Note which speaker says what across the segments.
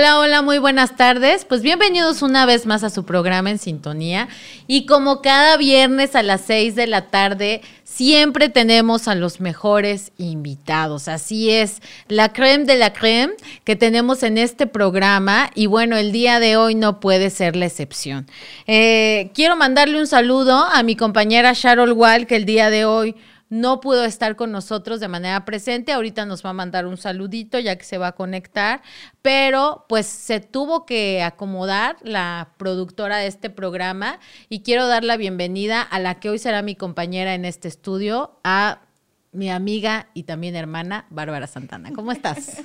Speaker 1: Hola, hola, muy buenas tardes. Pues bienvenidos una vez más a su programa en sintonía. Y como cada viernes a las 6 de la tarde, siempre tenemos a los mejores invitados. Así es, la creme de la creme que tenemos en este programa. Y bueno, el día de hoy no puede ser la excepción. Eh, quiero mandarle un saludo a mi compañera Sharon Wall, que el día de hoy no pudo estar con nosotros de manera presente. Ahorita nos va a mandar un saludito ya que se va a conectar, pero pues se tuvo que acomodar la productora de este programa y quiero dar la bienvenida a la que hoy será mi compañera en este estudio, a mi amiga y también hermana, Bárbara Santana. ¿Cómo estás?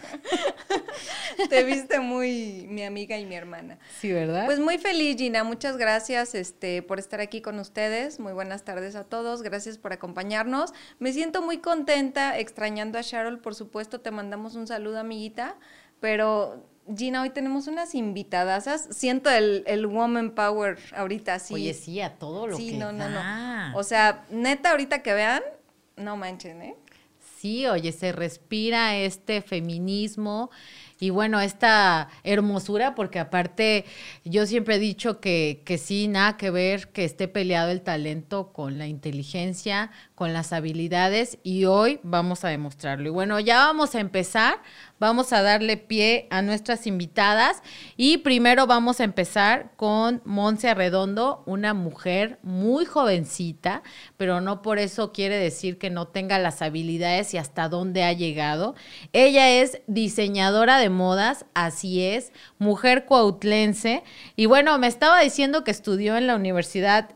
Speaker 2: Te viste muy mi amiga y mi hermana.
Speaker 1: Sí, ¿verdad?
Speaker 2: Pues muy feliz, Gina. Muchas gracias este, por estar aquí con ustedes. Muy buenas tardes a todos. Gracias por acompañarnos. Me siento muy contenta, extrañando a Cheryl, por supuesto. Te mandamos un saludo, amiguita. Pero Gina, hoy tenemos unas invitadas. Siento el, el woman power ahorita, sí.
Speaker 1: Oye, sí, a todo lo
Speaker 2: sí,
Speaker 1: que
Speaker 2: no, no, no. O sea, neta, ahorita que vean, no manchen, ¿eh?
Speaker 1: Sí, oye, se respira este feminismo y bueno, esta hermosura, porque aparte yo siempre he dicho que, que sí, nada que ver que esté peleado el talento con la inteligencia, con las habilidades y hoy vamos a demostrarlo. Y bueno, ya vamos a empezar, vamos a darle pie a nuestras invitadas y primero vamos a empezar con Monse Arredondo, una mujer muy jovencita, pero no por eso quiere decir que no tenga las habilidades y hasta dónde ha llegado. Ella es diseñadora de modas, así es, mujer coautlense y bueno, me estaba diciendo que estudió en la Universidad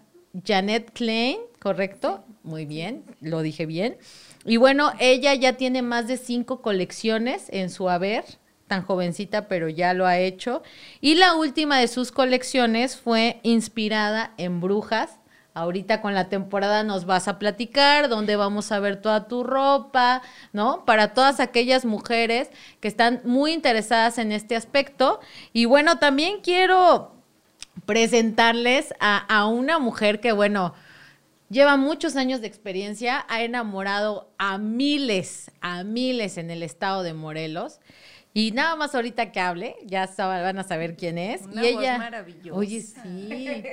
Speaker 1: Janet Klein, ¿correcto? Muy bien, lo dije bien. Y bueno, ella ya tiene más de cinco colecciones en su haber, tan jovencita, pero ya lo ha hecho. Y la última de sus colecciones fue inspirada en brujas. Ahorita con la temporada nos vas a platicar dónde vamos a ver toda tu ropa, ¿no? Para todas aquellas mujeres que están muy interesadas en este aspecto. Y bueno, también quiero presentarles a, a una mujer que, bueno, Lleva muchos años de experiencia, ha enamorado a miles, a miles en el estado de Morelos. Y nada más ahorita que hable, ya van a saber quién es.
Speaker 2: Una
Speaker 1: y
Speaker 2: voz
Speaker 1: ella,
Speaker 2: maravillosa.
Speaker 1: Oye, sí.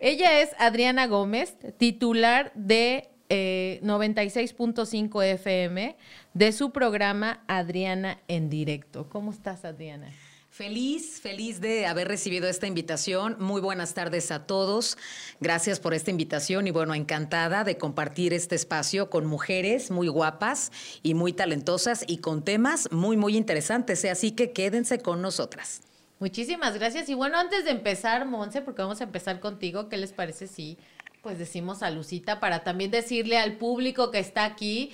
Speaker 1: ella es Adriana Gómez, titular de eh, 96.5 FM de su programa Adriana en directo. ¿Cómo estás, Adriana?
Speaker 3: Feliz, feliz de haber recibido esta invitación. Muy buenas tardes a todos. Gracias por esta invitación y bueno, encantada de compartir este espacio con mujeres muy guapas y muy talentosas y con temas muy, muy interesantes. Así que quédense con nosotras.
Speaker 1: Muchísimas gracias. Y bueno, antes de empezar, Monse, porque vamos a empezar contigo, ¿qué les parece si pues decimos a Lucita para también decirle al público que está aquí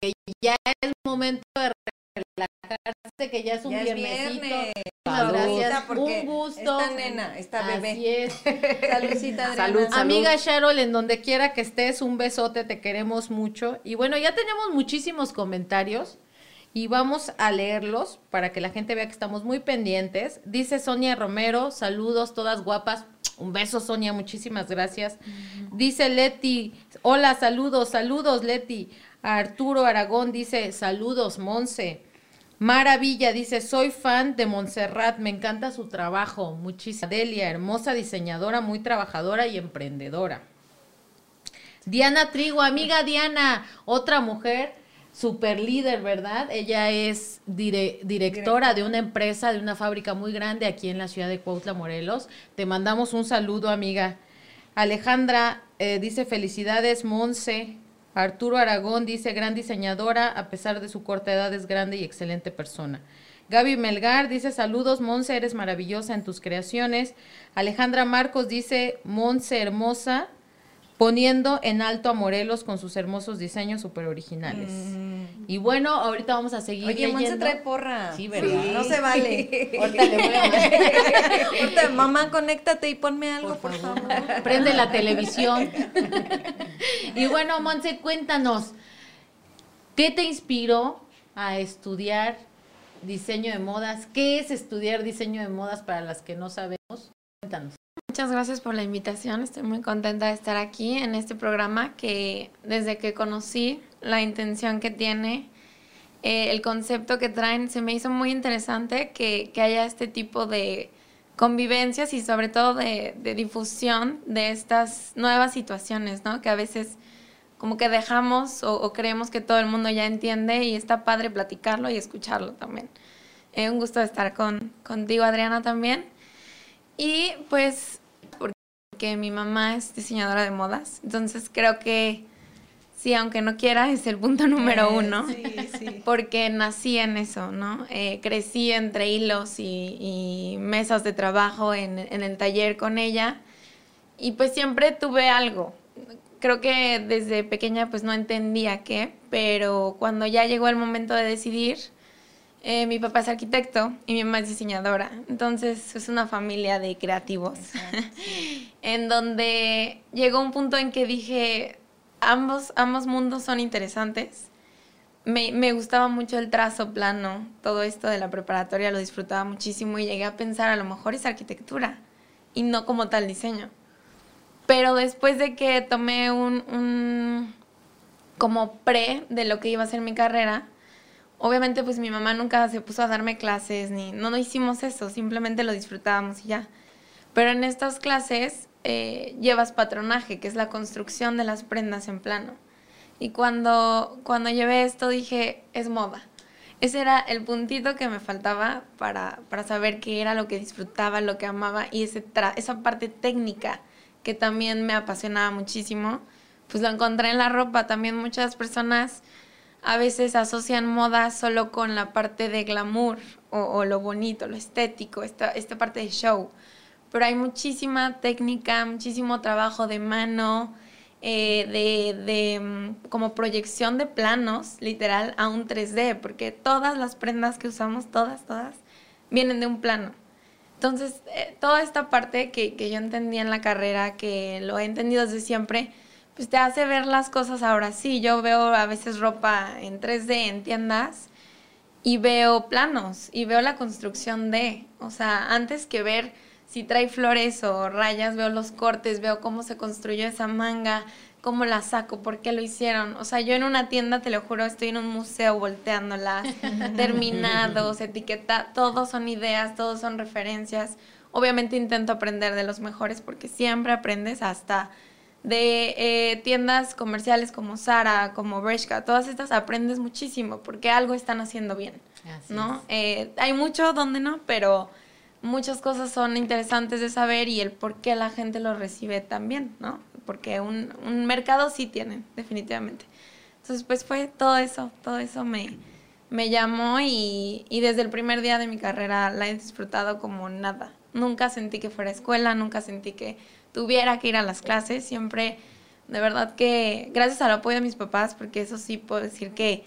Speaker 1: que ya es momento de relajarse, que ya es un
Speaker 2: Ya es
Speaker 1: viernesito.
Speaker 2: viernes.
Speaker 1: Muchas gracias.
Speaker 2: Porque
Speaker 1: Un gusto.
Speaker 2: Esta nena, esta bebé.
Speaker 1: Así es.
Speaker 2: Saludcita, Adriana.
Speaker 3: Salud, salud.
Speaker 1: Amiga Sharol, en donde quiera que estés, un besote, te queremos mucho. Y bueno, ya tenemos muchísimos comentarios y vamos a leerlos para que la gente vea que estamos muy pendientes. Dice Sonia Romero, saludos, todas guapas. Un beso, Sonia, muchísimas gracias. Dice Leti, hola, saludos, saludos, Leti. Arturo Aragón dice, saludos, Monse. Maravilla dice, soy fan de Montserrat, me encanta su trabajo. Muchísimas. Delia, hermosa diseñadora, muy trabajadora y emprendedora. Diana Trigo, amiga Diana, otra mujer super líder, ¿verdad? Ella es dire- directora de una empresa, de una fábrica muy grande aquí en la ciudad de Cuautla, Morelos. Te mandamos un saludo, amiga. Alejandra eh, dice felicidades, Monse. Arturo Aragón dice gran diseñadora, a pesar de su corta edad es grande y excelente persona. Gaby Melgar dice saludos, Monse, eres maravillosa en tus creaciones. Alejandra Marcos dice Monse hermosa, poniendo en alto a Morelos con sus hermosos diseños super originales. Y bueno, ahorita vamos a seguir
Speaker 2: Mm. Oye, Monse
Speaker 1: leyendo.
Speaker 2: trae porra.
Speaker 1: Sí, ¿verdad?
Speaker 2: No se vale.
Speaker 1: Ahorita le voy a
Speaker 2: Ahorita, mamá, conéctate y ponme algo, por,
Speaker 1: Por
Speaker 2: favor.
Speaker 1: favor. Prende la televisión. y bueno, Monse, cuéntanos, ¿qué te inspiró a estudiar diseño de modas? ¿Qué es estudiar diseño de modas para las que no sabemos? Cuéntanos.
Speaker 4: Muchas gracias por la invitación. Estoy muy contenta de estar aquí en este programa que desde que conocí la intención que tiene eh, el concepto que traen se me hizo muy interesante que, que haya este tipo de convivencias y sobre todo de, de, difusión de estas nuevas situaciones, ¿no? Que a veces como que dejamos o, creemos que todo el mundo ya entiende y está padre platicarlo y escucharlo también. Es un gusto estar con, contigo, Adriana, también. Y pues, porque mi mamá es diseñadora de modas, entonces creo que Sí, aunque no quiera, es el punto número eh, uno. Sí, sí. Porque nací en eso, ¿no? Eh, crecí entre hilos y, mesas de trabajo en, en, el taller con ella. Y pues siempre tuve algo. Creo que desde pequeña pues no entendía qué, pero cuando ya llegó el momento de decidir, eh, mi papá es arquitecto y mi mamá es diseñadora. Entonces es una familia de creativos. en donde llegó un punto en que dije, ambos, ambos mundos son interesantes. Me, me, gustaba mucho el trazo plano, todo esto de la preparatoria lo disfrutaba muchísimo y llegué a pensar a lo mejor es arquitectura y no como tal diseño. Pero después de que tomé un, un como pre de lo que iba a ser mi carrera, obviamente pues mi mamá nunca se puso a darme clases ni no, no hicimos eso, simplemente lo disfrutábamos y ya. Pero en estas clases eh, llevas patronaje, que es la construcción de las prendas en plano. Y cuando, cuando llevé esto dije, es moda. Ese era el puntito que me faltaba para, para saber qué era lo que disfrutaba, lo que amaba y ese esa parte técnica que también me apasionaba muchísimo, pues lo encontré en la ropa. También muchas personas a veces asocian moda solo con la parte de glamour o, o lo bonito, lo estético, esta, esta parte de show pero hay muchísima técnica, muchísimo trabajo de mano, eh, de, de, mm, como proyección de planos, literal, a un 3D, porque todas las prendas que usamos, todas, todas, vienen de un plano. Entonces, eh, toda esta parte que, que yo entendía en la carrera, que lo he entendido desde siempre, pues te hace ver las cosas ahora sí. Yo veo a veces ropa en 3D en tiendas y veo planos y veo la construcción de, o sea, antes que ver si trae flores o rayas, veo los cortes, veo cómo se construyó esa manga, cómo la saco, por qué lo hicieron. O sea, yo en una tienda, te lo juro, estoy en un museo volteándolas, terminados, etiqueta, todos son ideas, todos son referencias. Obviamente intento aprender de los mejores porque siempre aprendes hasta de eh, tiendas comerciales como Sara, como Bershka, todas estas aprendes muchísimo porque algo están haciendo bien, ¿no? Eh, hay mucho donde no, pero muchas cosas son interesantes de saber y el por qué la gente lo recibe también, ¿no? Porque un, un mercado sí tiene, definitivamente. Entonces, pues fue todo eso, todo eso me, me llamó y, y, desde el primer día de mi carrera la he disfrutado como nada. Nunca sentí que fuera escuela, nunca sentí que tuviera que ir a las clases, siempre, de verdad que gracias al apoyo de mis papás, porque eso sí puedo decir que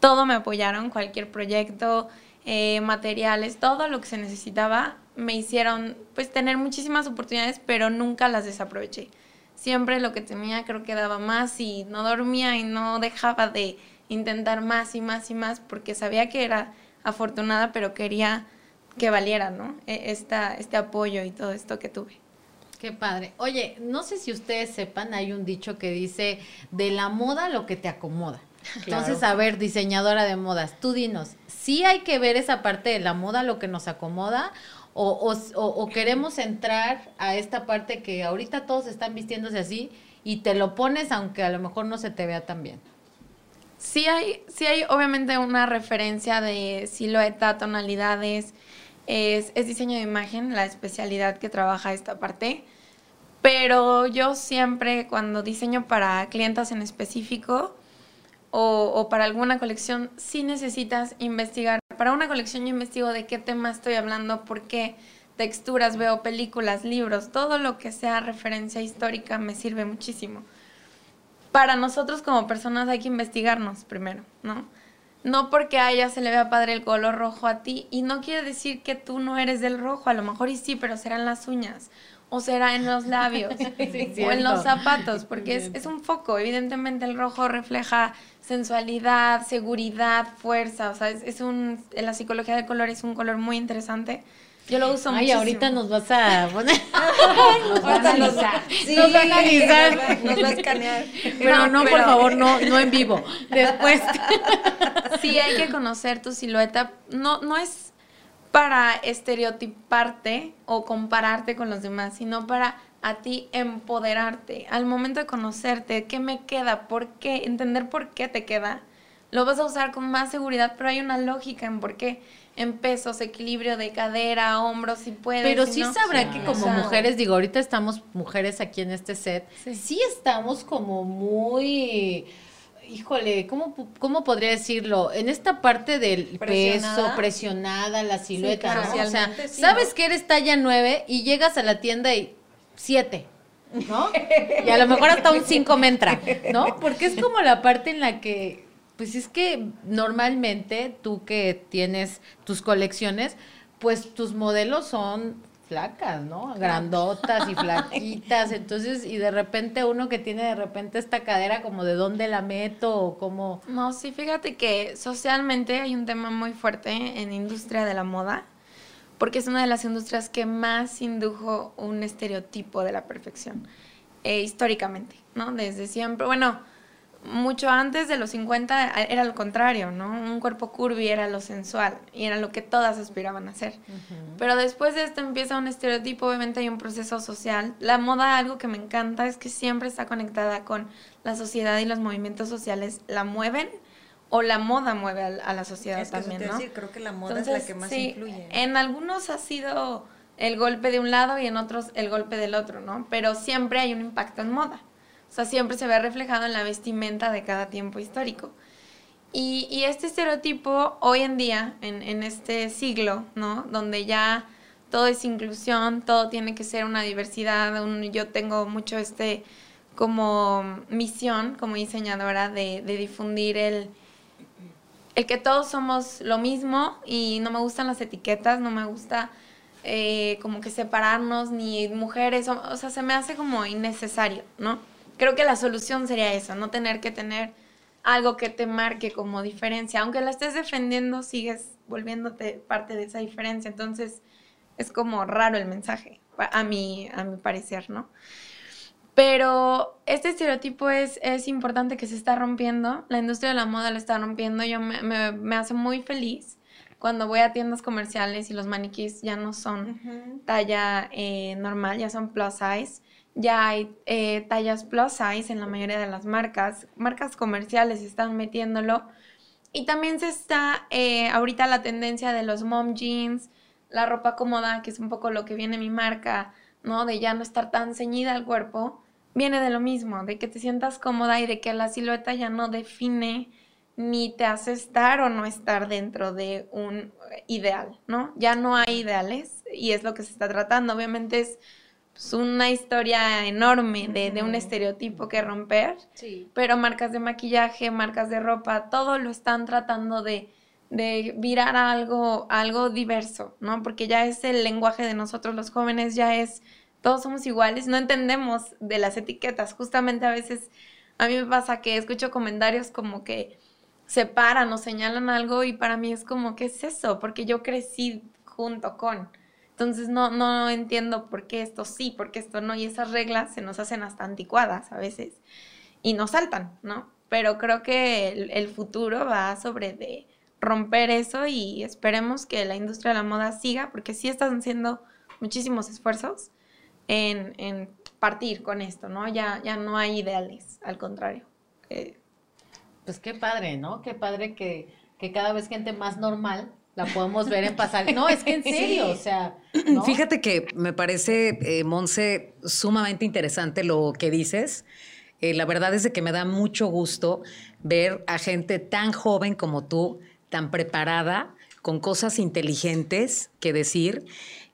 Speaker 4: todo me apoyaron, cualquier proyecto, eh, materiales, todo lo que se necesitaba, me hicieron pues tener muchísimas oportunidades, pero nunca las desaproveché. Siempre lo que tenía creo que daba más y no dormía y no dejaba de intentar más y más y más porque sabía que era afortunada, pero quería que valiera, ¿no? E, esta, este apoyo y todo esto que tuve.
Speaker 1: Qué padre. Oye, no sé si ustedes sepan, hay un dicho que dice, de la moda lo que te acomoda. Entonces, a ver, diseñadora de modas, tú dinos, ¿sí hay que ver esa parte de la moda, lo que nos acomoda? O, o, queremos entrar a esta parte que ahorita todos están vistiéndose así y te lo pones aunque a lo mejor no se te vea tan bien?
Speaker 4: Sí hay, sí hay obviamente una referencia de silueta, tonalidades, es, diseño de imagen, la especialidad que trabaja esta parte. Pero yo siempre cuando diseño para clientes en específico, o, para alguna colección, sí necesitas investigar. Para una colección yo investigo de qué tema estoy hablando, por qué texturas, veo películas, libros, todo lo que sea referencia histórica me sirve muchísimo. Para nosotros como personas hay que investigarnos primero, ¿no? No porque a ella se le vea padre el color rojo a ti y no quiere decir que tú no eres del rojo, a lo mejor y sí, pero serán las uñas o será en los labios o en los zapatos, porque es, es, un foco. Evidentemente el rojo refleja sensualidad, seguridad, fuerza, o sea, es, es, un, en la psicología del color es un color muy interesante. Yo lo uso
Speaker 1: Ay, ahorita nos vas a poner.
Speaker 2: nos van a analizar.
Speaker 1: nos van a analizar.
Speaker 2: Nos va a escanear.
Speaker 1: Pero no, por favor, no, no en vivo. Después.
Speaker 4: Sí, hay que conocer tu silueta. No, no es para estereotiparte o compararte con los demás, sino para a ti empoderarte. Al momento de conocerte, ¿qué me queda? ¿Por qué? Entender por qué te queda. Lo vas a usar con más seguridad, pero hay una lógica en por qué. En pesos, equilibrio de cadera, hombros, si puedes.
Speaker 1: Pero
Speaker 4: si
Speaker 1: sí
Speaker 4: no.
Speaker 1: sabrá que como mujeres, digo, ahorita estamos mujeres aquí en este set,
Speaker 4: Sí.
Speaker 1: sí, estamos como muy, híjole, ¿cómo, pu- ¿cómo podría decirlo? En esta parte del peso,
Speaker 2: Presionada.
Speaker 1: la silueta,
Speaker 2: claro.
Speaker 1: ¿no? O sea,
Speaker 2: sí,
Speaker 1: sabes
Speaker 2: ¿no?
Speaker 1: que eres talla 9 y llegas a la tienda y 7. ¿No? Y a lo mejor hasta un 5 me entra, ¿no? Porque es como la parte en la que, pues es que normalmente tú que tienes tus colecciones, pues tus modelos son flacas, ¿no? Grandotas y flaquitas, entonces, y de repente uno que tiene de repente esta cadera como de dónde la meto o cómo...
Speaker 4: No, sí, fíjate que socialmente hay un tema muy fuerte en la industria de la moda, porque es una de las industrias que más indujo un estereotipo de la perfección, eh, históricamente, ¿no? Desde siempre, bueno, mucho antes de los 50 era lo contrario, ¿no? Un cuerpo curvy era lo sensual y era lo que todas aspiraban a hacer. Pero después de esto empieza un estereotipo, obviamente hay un proceso social. La moda, algo que me encanta es que siempre está conectada con la sociedad y los movimientos sociales. La mueven o la moda mueve a, la sociedad
Speaker 2: Es que eso te
Speaker 4: también, ¿no?
Speaker 2: decir, creo que la moda es la que más
Speaker 4: sí,
Speaker 2: influye.
Speaker 4: En algunos ha sido el golpe de un lado y en otros el golpe del otro, ¿no? Pero siempre hay un impacto en moda. O sea, siempre se ve reflejado en la vestimenta de cada tiempo histórico. Y, y este estereotipo hoy en día, en, en este siglo, ¿no? Donde ya todo es inclusión, todo tiene que ser una diversidad. yo tengo mucho este como misión como diseñadora de, difundir el, el que todos somos lo mismo y no me gustan las etiquetas, no me gusta eh, como que separarnos ni mujeres, o sea, se me hace como innecesario, ¿no? Creo que la solución sería eso, no tener que tener algo que te marque como diferencia, aunque la estés defendiendo, sigues volviéndote parte de esa diferencia, entonces es como raro el mensaje, a mi, a mi parecer, ¿no? Pero este estereotipo es, es importante que se está rompiendo. La industria de la moda lo está rompiendo. Yo me, me- me hace muy feliz cuando voy a tiendas comerciales y los maniquís ya no son talla eh, normal, ya son plus size. Ya hay eh, tallas plus size en la mayoría de las marcas. Marcas comerciales están metiéndolo. Y también se está eh, ahorita la tendencia de los mom jeans, la ropa cómoda, que es un poco lo que viene mi marca, ¿no? De ya no estar tan ceñida al cuerpo, viene de lo mismo, de que te sientas cómoda y de que la silueta ya no define ni te hace estar o no estar dentro de un ideal, ¿no? Ya no hay ideales y es lo que se está tratando. Obviamente es pues, una historia enorme de, de un estereotipo que romper,
Speaker 2: Sí.
Speaker 4: pero marcas de maquillaje, marcas de ropa, todo lo están tratando de, de virar a algo, a algo diverso, ¿no? Porque ya es el lenguaje de nosotros los jóvenes, ya es, todos somos iguales, no entendemos de las etiquetas, justamente a veces a mí me pasa que escucho comentarios como que separan o señalan algo y para mí es como, ¿qué es eso? Porque yo crecí junto con. Entonces no, no entiendo por qué esto sí, por qué esto no. Y esas reglas se nos hacen hasta anticuadas a veces y nos saltan, ¿no? Pero creo que el, futuro va sobre de romper eso y esperemos que la industria de la moda siga, porque sí están haciendo muchísimos esfuerzos en, en partir con esto, ¿no? Ya, ya no hay ideales, al contrario. Eh,
Speaker 1: Pues qué padre, ¿no? Qué padre que, que cada vez gente más normal la podemos ver en pasar. No, es que en serio, o sea, ¿no?
Speaker 3: Fíjate que me parece, eh, Monse, sumamente interesante lo que dices. Eh, la verdad es de que me da mucho gusto ver a gente tan joven como tú, tan preparada, con cosas inteligentes que decir.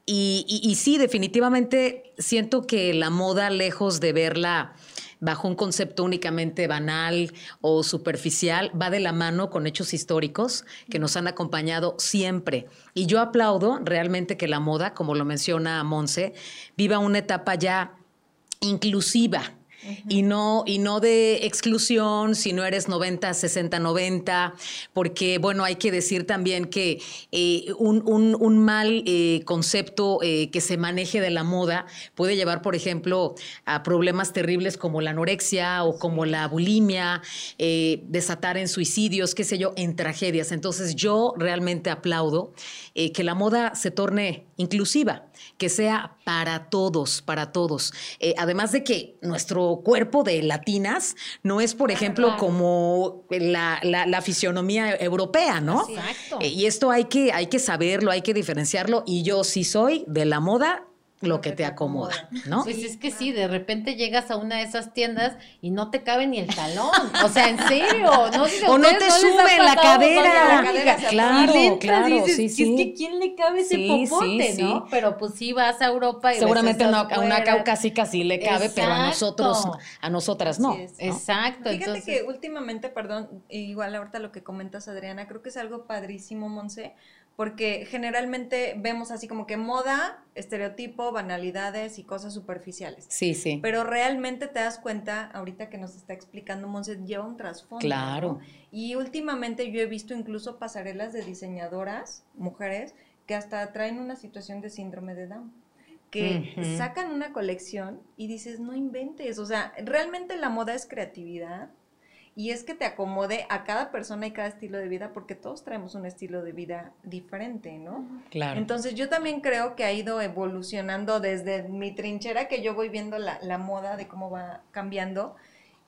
Speaker 3: Y, y- y sí, definitivamente siento que la moda, lejos de verla bajo un concepto únicamente banal o superficial, va de la mano con hechos históricos que nos han acompañado siempre. Y yo aplaudo realmente que la moda, como lo menciona Monse, viva una etapa ya inclusiva. Y, no, y no de exclusión si no eres 90, 60, 90, porque bueno, hay que decir también que eh, un, mal eh, concepto eh, que se maneje de la moda puede llevar, por ejemplo, a problemas terribles como la anorexia o como la bulimia, desatar en suicidios, qué sé yo, en tragedias. Entonces yo realmente aplaudo que la moda se torne inclusiva, que sea para todos, para todos. Eh, además de que nuestro cuerpo de latinas no es, por ejemplo, como la, la, fisionomía europea, ¿no? Exacto. Eh, y esto hay que, hay que saberlo, hay que diferenciarlo. Y yo sí soy de la moda lo que te acomoda, ¿no?
Speaker 1: Pues es que sí, de repente llegas a una de esas tiendas y no te cabe ni el talón. O sea, en serio. No,
Speaker 3: o no te sube la cadera. claro,
Speaker 1: y
Speaker 3: claro,
Speaker 1: dices, sí, sí. Es que ¿quién le cabe ese popote, no? Pero pues sí vas a Europa y
Speaker 3: Seguramente a una caucásica sí le cabe, pero a nosotros, a nosotras no.
Speaker 1: Exacto.
Speaker 2: Fíjate que últimamente, perdón, igual ahorita lo que comentas, Adriana, creo que es algo padrísimo, Monse, porque generalmente vemos así como que moda, estereotipo, banalidades y cosas superficiales.
Speaker 3: Sí, sí.
Speaker 2: Pero realmente te das cuenta, ahorita que nos está explicando Monse, lleva un trasfondo. Claro. Y últimamente yo he visto incluso pasarelas de diseñadoras, mujeres, que hasta traen una situación de síndrome de Down que sacan una colección y dices, no inventes, o sea, realmente la moda es creatividad, y es que te acomode a cada persona y cada estilo de vida, porque todos traemos un estilo de vida diferente, ¿no? Claro. Entonces yo también creo que ha ido evolucionando desde mi trinchera, que yo voy viendo la, la moda de cómo va cambiando.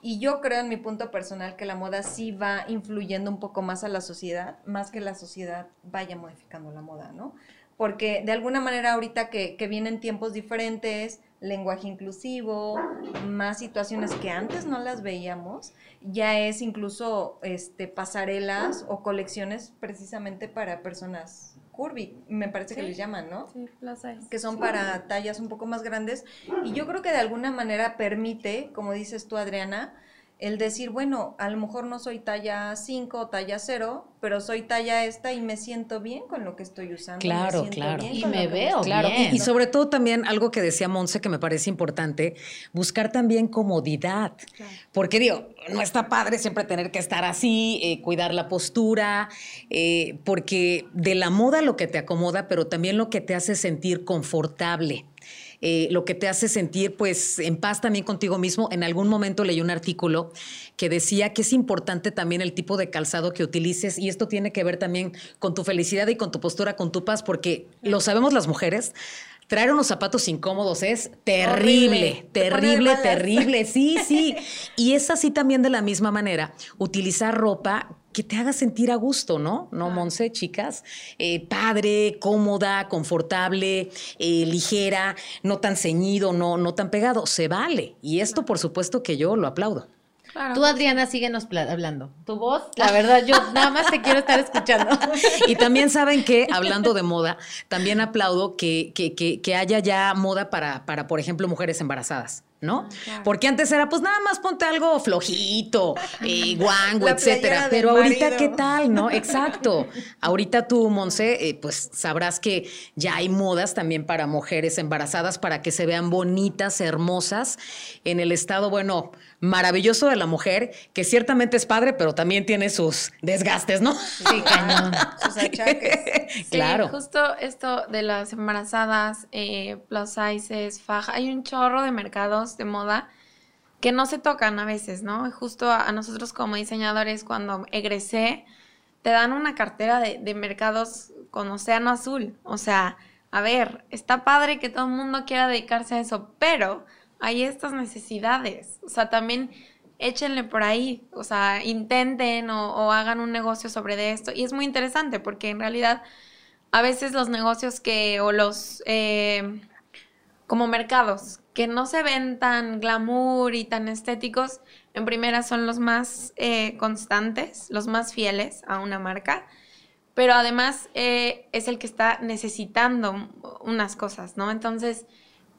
Speaker 2: Y yo creo en mi punto personal que la moda sí va influyendo un poco más a la sociedad, más que la sociedad vaya modificando la moda, ¿no? Porque de alguna manera ahorita que, que vienen tiempos diferentes, lenguaje inclusivo, más situaciones que antes no las veíamos, ya es incluso este pasarelas o colecciones precisamente para personas curvy, me parece que les llaman, ¿no? Sí, Que son para tallas un poco más grandes y yo creo que de alguna manera permite, como dices tú Adriana, el decir, bueno, a lo mejor no soy talla 5 o talla 0, pero soy talla esta y me siento bien con lo que estoy usando.
Speaker 3: Claro, claro.
Speaker 1: Y me veo
Speaker 3: claro. Y, sobre todo también algo que decía Monse que me parece importante, buscar también comodidad. Porque digo, no está padre siempre tener que estar así, eh, cuidar la postura, eh, porque de la moda lo que te acomoda, pero también lo que te hace sentir confortable. Eh, lo que te hace sentir pues en paz también contigo mismo. En algún momento leí un artículo que decía que es importante también el tipo de calzado que utilices y esto tiene que ver también con tu felicidad y con tu postura, con tu paz, porque lo sabemos las mujeres, traer unos zapatos incómodos es terrible, terrible, terrible. Sí, sí. Y es así también de la misma manera, utilizar ropa que te haga sentir a gusto, ¿no? ¿No, Monse, chicas? Eh, padre, cómoda, confortable, eh, ligera, no tan ceñido, no, no tan pegado. Se vale. Y esto, por supuesto, que yo lo aplaudo.
Speaker 1: Tú, Adriana, síguenos hablando. Tu voz, la verdad, yo nada más te quiero estar escuchando.
Speaker 3: Y también saben que, hablando de moda, también aplaudo que, que, que, que haya ya moda para, para, por ejemplo, mujeres embarazadas. ¿No? Ah, Porque antes era, pues nada más ponte algo flojito, eh, guango, etcétera. Pero ahorita, ¿qué tal, no? Exacto. ahorita tú, Monse, eh, pues sabrás que ya hay modas también para mujeres embarazadas para que se vean bonitas, hermosas. En el estado, bueno, maravilloso de la mujer, que ciertamente es padre, pero también tiene sus desgastes, ¿no?
Speaker 1: Sí, cañón. sus
Speaker 4: achaques. claro. Justo esto de las embarazadas, eh, plus sizes, faja, hay un chorro de mercados de moda que no se tocan a veces, ¿no? Justo a, nosotros como diseñadores, cuando egresé, te dan una cartera de, de mercados con océano azul. O sea, a ver, está padre que todo el mundo quiera dedicarse a eso, pero hay estas necesidades. O sea, también échenle por ahí, o sea, intenten o, hagan un negocio sobre de esto. Y es muy interesante porque en realidad a veces los negocios que, o los, eh, como mercados, que no se ven tan glamour y tan estéticos, en primera son los más eh, constantes, los más fieles a una marca, pero además eh, es el que está necesitando unas cosas, ¿no? Entonces,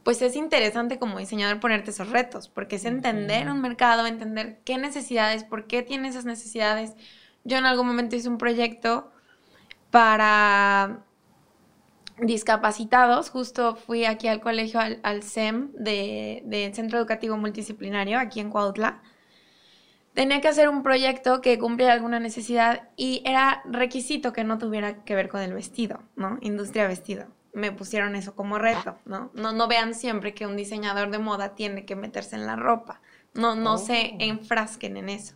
Speaker 4: pues es interesante como diseñador ponerte esos retos, porque es entender un mercado, entender qué necesidades, por qué tiene esas necesidades. Yo en algún momento hice un proyecto para discapacitados. Justo fui aquí al colegio, al, al CEM de, de Centro Educativo Multidisciplinario, aquí en Cuautla. Tenía que hacer un proyecto que cumpliera alguna necesidad y era requisito que no tuviera que ver con el vestido, ¿no? Industria vestido. Me pusieron eso como reto, ¿no? No, no vean siempre que un diseñador de moda tiene que meterse en la ropa. No, no se
Speaker 3: Oh.
Speaker 4: enfrasquen en eso.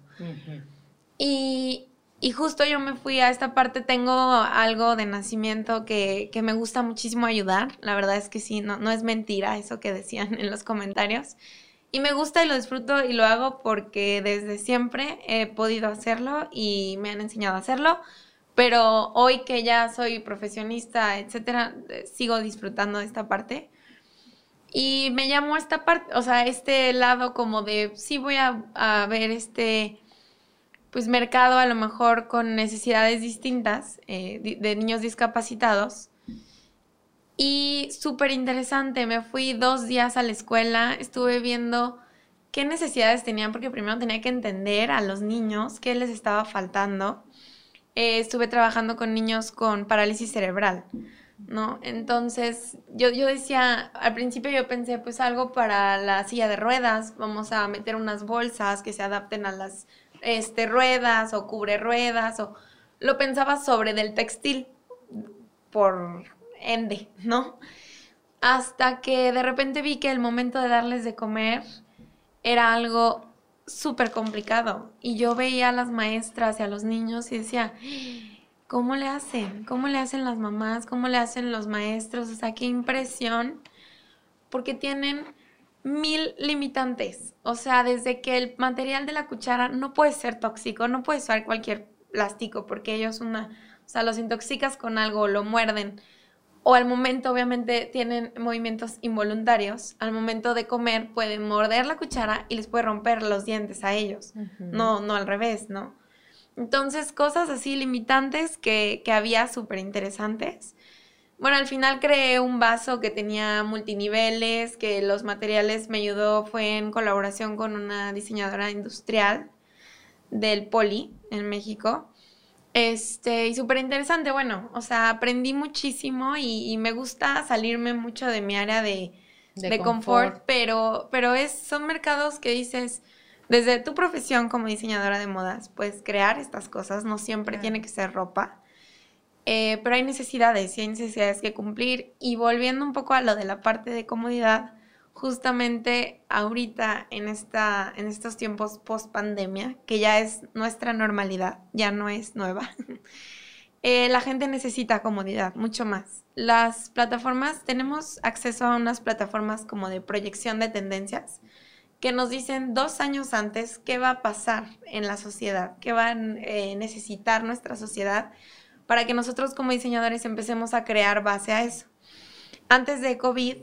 Speaker 4: Y, y justo yo me fui a esta parte, tengo algo de nacimiento que, que me gusta muchísimo ayudar. La verdad es que sí, no, no es mentira eso que decían en los comentarios. Y me gusta y lo disfruto y lo hago porque desde siempre he podido hacerlo y me han enseñado a hacerlo. Pero hoy que ya soy profesionista, etcétera, eh, sigo disfrutando de esta parte. Y me llamó esta parte, o sea, este lado como de, sí voy a, ver este, pues mercado a lo mejor con necesidades distintas eh, de niños discapacitados. Y súper interesante, me fui dos días a la escuela, estuve viendo qué necesidades tenían, porque primero tenía que entender a los niños qué les estaba faltando. Eh, estuve trabajando con niños con parálisis cerebral, ¿no? Entonces, yo, yo decía, al principio yo pensé, pues algo para la silla de ruedas, vamos a meter unas bolsas que se adapten a las este, ruedas o cubre ruedas, o lo pensaba sobre del textil, por ende, ¿no? Hasta que de repente vi que el momento de darles de comer era algo súper complicado. Y yo veía a las maestras y a los niños y decía, ¿cómo le hacen? ¿Cómo le hacen las mamás? ¿Cómo le hacen los maestros? O sea, qué impresión. Porque tienen mil limitantes. O sea, desde que el material de la cuchara no puede ser tóxico, no puede usar cualquier plástico porque ellos una, o sea, los intoxicas con algo, lo muerden. O al momento, obviamente, tienen movimientos involuntarios. Al momento de comer, pueden morder la cuchara y les puede romper los dientes a ellos. No, no al revés, ¿no? Entonces, cosas así limitantes que, que había súper interesantes. Bueno, al final creé un vaso que tenía multiniveles, que los materiales me ayudó, fue en colaboración con una diseñadora industrial del Poli en México. Este, y súper interesante, bueno, o sea, aprendí muchísimo y, y me gusta salirme mucho de mi área de,
Speaker 1: De
Speaker 4: de,
Speaker 1: confort.
Speaker 4: confort, pero, pero es, son mercados que dices, desde tu profesión como diseñadora de modas, puedes crear estas cosas, no siempre
Speaker 2: Claro.
Speaker 4: tiene que ser ropa. Eh, pero hay necesidades y hay necesidades que cumplir. Y volviendo un poco a lo de la parte de comodidad, justamente ahorita en, esta, en estos tiempos post pandemia, que ya es nuestra normalidad, ya no es nueva, eh, la gente necesita comodidad, mucho más. Las plataformas, tenemos acceso a unas plataformas como de proyección de tendencias que nos dicen dos años antes qué va a pasar en la sociedad, qué va a eh, necesitar nuestra sociedad para que nosotros como diseñadores empecemos a crear base a eso. Antes de COVID,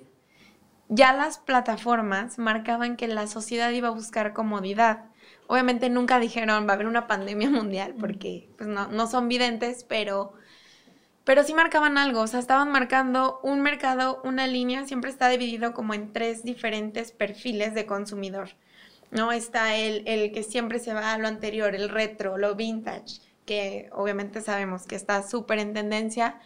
Speaker 4: ya las plataformas marcaban que la sociedad iba a buscar comodidad. Obviamente nunca dijeron va a haber una pandemia mundial porque pues, no, no son videntes, pero, pero sí marcaban algo. O sea, estaban marcando un mercado, una línea, siempre está dividido como en tres diferentes perfiles de consumidor. ¿no? Está el, el que siempre se va a lo anterior, el retro, lo vintage, que obviamente sabemos que está súper en tendencia,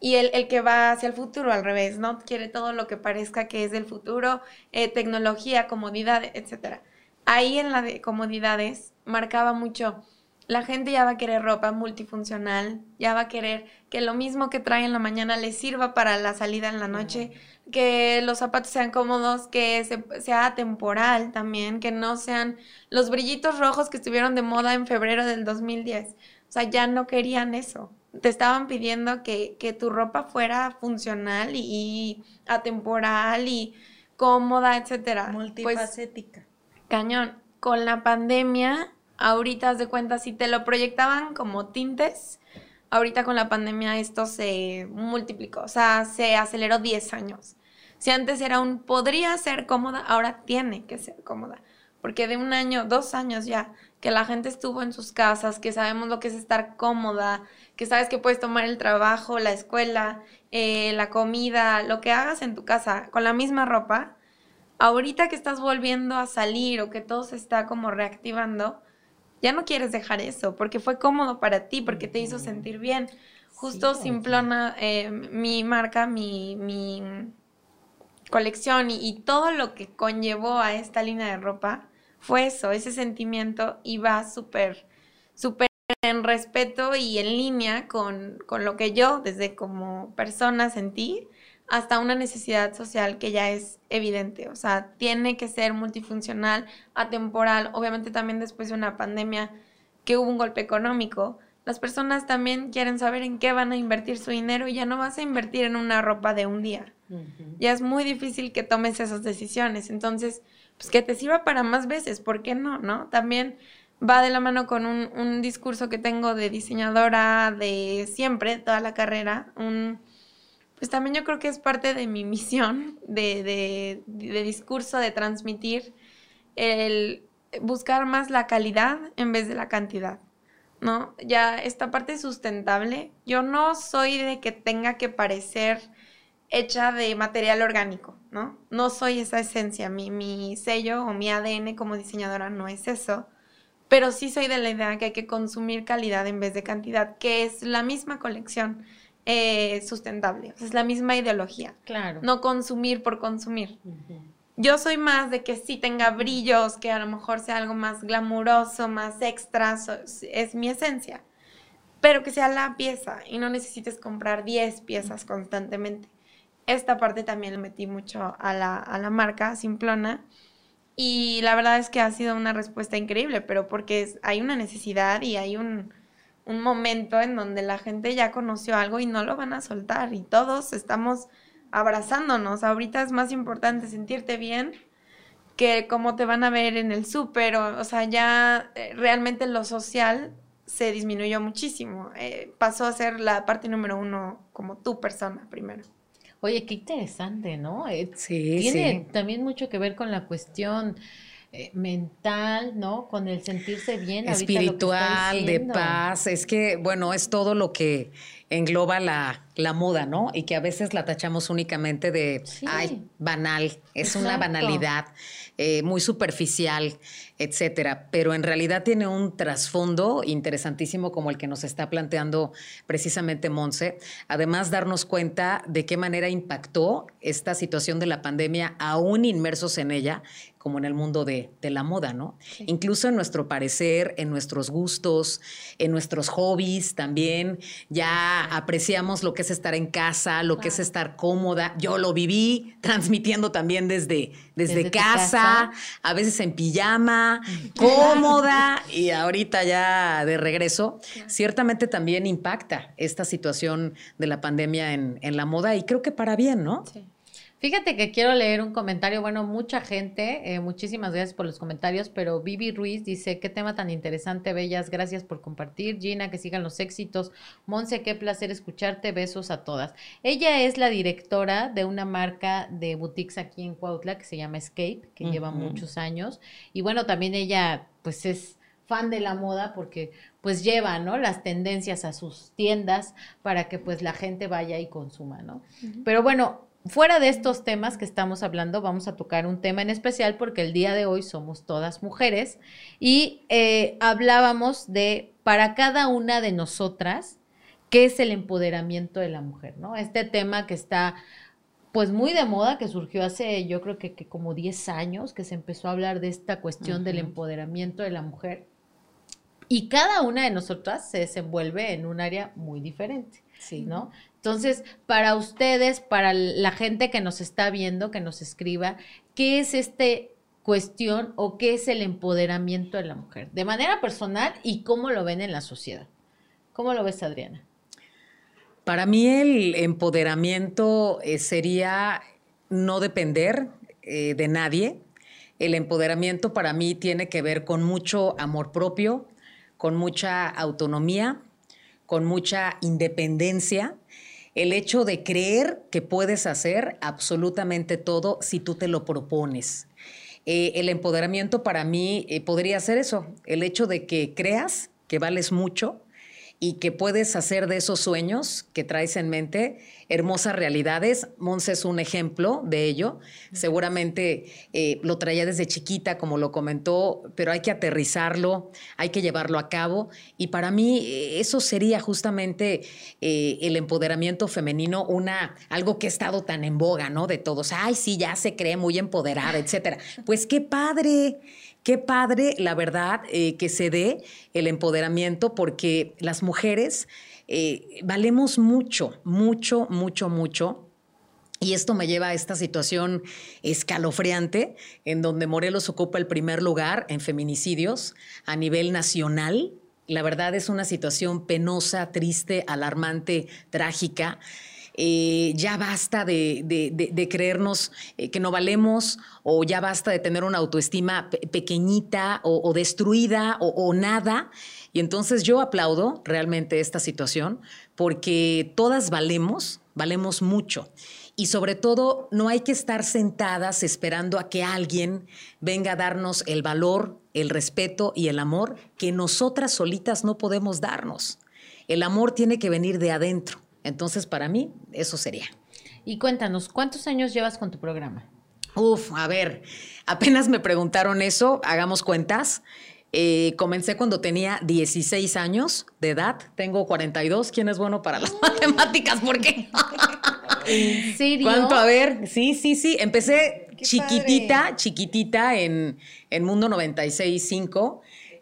Speaker 4: y el, el que va hacia el futuro al revés, ¿no? Quiere todo lo que parezca que es del futuro, eh, tecnología, comodidad, etc. Ahí en la de comodidades marcaba mucho, la gente ya va a querer ropa multifuncional, ya va a querer que lo mismo que trae en la mañana le sirva para la salida en la noche, que los zapatos sean cómodos, que se- sea temporal también, que no sean los brillitos rojos que estuvieron de moda en febrero del 2010. O sea, ya no querían eso. Te estaban pidiendo que, que tu ropa fuera funcional y, y atemporal y cómoda, etcétera. Pues,
Speaker 5: Multifacética.
Speaker 4: cañón. Con la pandemia, ahorita de cuenta, si te lo proyectaban como tintes, ahorita con la pandemia esto se multiplicó, o sea, se aceleró 10 años. Si antes era un podría ser cómoda, ahora tiene que ser cómoda. Porque de un año, dos años ya, que la gente estuvo en sus casas, que sabemos lo que es estar cómoda, que sabes que puedes tomar el trabajo, la escuela, eh, la comida, lo que hagas en tu casa con la misma ropa, ahorita que estás volviendo a salir o que todo se está como reactivando, ya no quieres dejar eso porque fue cómodo para ti, porque te hizo sentir bien. Justo Simplona, eh, mi marca, mi, mi colección y, y, todo lo que conllevó a esta línea de ropa fue eso, ese sentimiento y va súper, súper en respeto y en línea con, con, lo que yo desde como persona sentí hasta una necesidad social que ya es evidente, o sea, tiene que ser multifuncional, atemporal, obviamente también después de una pandemia que hubo un golpe económico, las personas también quieren saber en qué van a invertir su dinero y ya no vas a invertir en una ropa de un día. Ya es muy difícil que tomes esas decisiones. Entonces, pues que te sirva para más veces, ¿por qué no? ¿No? También va de la mano con un, un discurso que tengo de diseñadora de siempre, toda la carrera, un pues también yo creo que es parte de mi misión de, de, de, discurso, de transmitir el buscar más la calidad en vez de la cantidad. ¿no? Ya esta parte sustentable, yo no soy de que tenga que parecer hecha de material orgánico, ¿no? No soy esa esencia, mi, mi sello o mi ADN como diseñadora no es eso, pero sí soy de la idea que hay que consumir calidad en vez de cantidad, que es la misma colección eh, sustentable, es la misma ideología.
Speaker 1: Claro.
Speaker 4: No consumir por consumir. Yo soy más de que sí tenga brillos, que a lo mejor sea algo más glamuroso, más extra, es mi esencia. Pero que sea la pieza y no necesites comprar 10 piezas constantemente. Esta parte también le metí mucho a la, a la marca Simplona. Y la verdad es que ha sido una respuesta increíble, pero porque hay una necesidad y hay un, un momento en donde la gente ya conoció algo y no lo van a soltar y todos estamos abrazándonos. Ahorita es más importante sentirte bien que cómo te van a ver en el súper, o, o, sea, ya eh, realmente lo social se disminuyó muchísimo. Eh, pasó a ser la parte número uno como tu persona primero.
Speaker 1: Oye, qué interesante, ¿no? Eh,
Speaker 3: sí,
Speaker 1: tiene
Speaker 3: sí.
Speaker 1: también mucho que ver con la cuestión eh, mental, ¿no? Con el sentirse bien.
Speaker 3: Espiritual, de paz. Es que, bueno, es todo lo que engloba la, la moda, ¿no? Y que a veces la tachamos únicamente de, sí. ay, banal, es Exacto. una banalidad, eh, muy superficial, etcétera. Pero en realidad tiene un trasfondo interesantísimo como el que nos está planteando precisamente Monse. Además, darnos cuenta de qué manera impactó esta situación de la pandemia, aún inmersos en ella, como en el mundo de, de la moda, ¿no? Sí. Incluso en nuestro parecer, en nuestros gustos, en nuestros hobbies también, ya apreciamos lo que es estar en casa, lo que es estar cómoda. Yo lo viví transmitiendo también desde, desde, desde casa, casa, a veces en pijama, cómoda y ahorita ya de regreso. Ciertamente también impacta esta situación de la pandemia en, en la moda y creo que para bien, ¿no?
Speaker 1: Sí. Fíjate que quiero leer un comentario, bueno, mucha gente, eh, muchísimas gracias por los comentarios, pero Vivi Ruiz dice, qué tema tan interesante, Bellas, gracias por compartir. Gina, que sigan los éxitos. Monse, qué placer escucharte, besos a todas. Ella es la directora de una marca de boutiques aquí en Cuautla que se llama Escape, que uh -huh. lleva muchos años. Y bueno, también ella, pues es fan de la moda porque pues lleva, ¿no? Las tendencias a sus tiendas para que pues la gente vaya y consuma, ¿no? Uh -huh. Pero bueno, fuera de estos temas que estamos hablando, vamos a tocar un tema en especial porque el día de hoy somos todas mujeres y eh, hablábamos de para cada una de nosotras qué es el empoderamiento de la mujer, ¿no? Este tema que está pues muy de moda, que surgió hace yo creo que, que como 10 años, que se empezó a hablar de esta cuestión uh -huh. del empoderamiento de la mujer. Y cada una de nosotras se desenvuelve en un área muy diferente, sí. ¿no? Entonces, para ustedes, para la gente que nos está viendo, que nos escriba, ¿qué es este cuestión o qué es el empoderamiento de la mujer? De manera personal y cómo lo ven en la sociedad. ¿Cómo lo ves, Adriana?
Speaker 3: Para mí el empoderamiento eh, sería no depender eh, de nadie. El empoderamiento para mí tiene que ver con mucho amor propio, con mucha autonomía, con mucha independencia el hecho de creer que puedes hacer absolutamente todo si tú te lo propones. Eh, el empoderamiento para mí eh, podría ser eso, el hecho de que creas que vales mucho y que puedes hacer de esos sueños que traes en mente hermosas realidades. Monse es un ejemplo de ello. Seguramente eh, lo traía desde chiquita, como lo comentó, pero hay que aterrizarlo, hay que llevarlo a cabo. Y para mí eh, eso sería justamente eh, el empoderamiento femenino, una, algo que ha estado tan en boga, ¿no? De todos. Ay, sí, ya se cree muy empoderada, etcétera. Pues qué padre. Qué padre, la verdad, que se dé el empoderamiento porque las mujeres eh, valemos mucho, mucho, mucho, mucho. Y esto me lleva a esta situación escalofriante, en donde Morelos ocupa el primer lugar en feminicidios a nivel nacional. La verdad es una situación penosa, triste, alarmante, trágica. Eh, ya basta de, creernos eh, que no valemos o ya basta de tener una autoestima pequeñita o, destruida o nada. Y entonces yo aplaudo realmente esta situación porque todas valemos, valemos mucho. Y sobre todo, no hay que estar sentadas esperando a que alguien venga a darnos el valor, el respeto y el amor que nosotras solitas no podemos darnos. El amor tiene que venir de adentro. Entonces, para mí, eso sería.
Speaker 1: Y cuéntanos, ¿cuántos años llevas con tu programa?
Speaker 3: Uf, a ver, apenas me preguntaron eso, hagamos cuentas. Eh, comencé cuando tenía 16 años de edad. Tengo 42. ¿Quién es bueno para las matemáticas? ¿Por qué?
Speaker 1: ¿En serio?
Speaker 3: ¿Cuánto? A ver, sí, sí, sí. Empecé chiquitita, chiquitita en, en Mundo 96.5.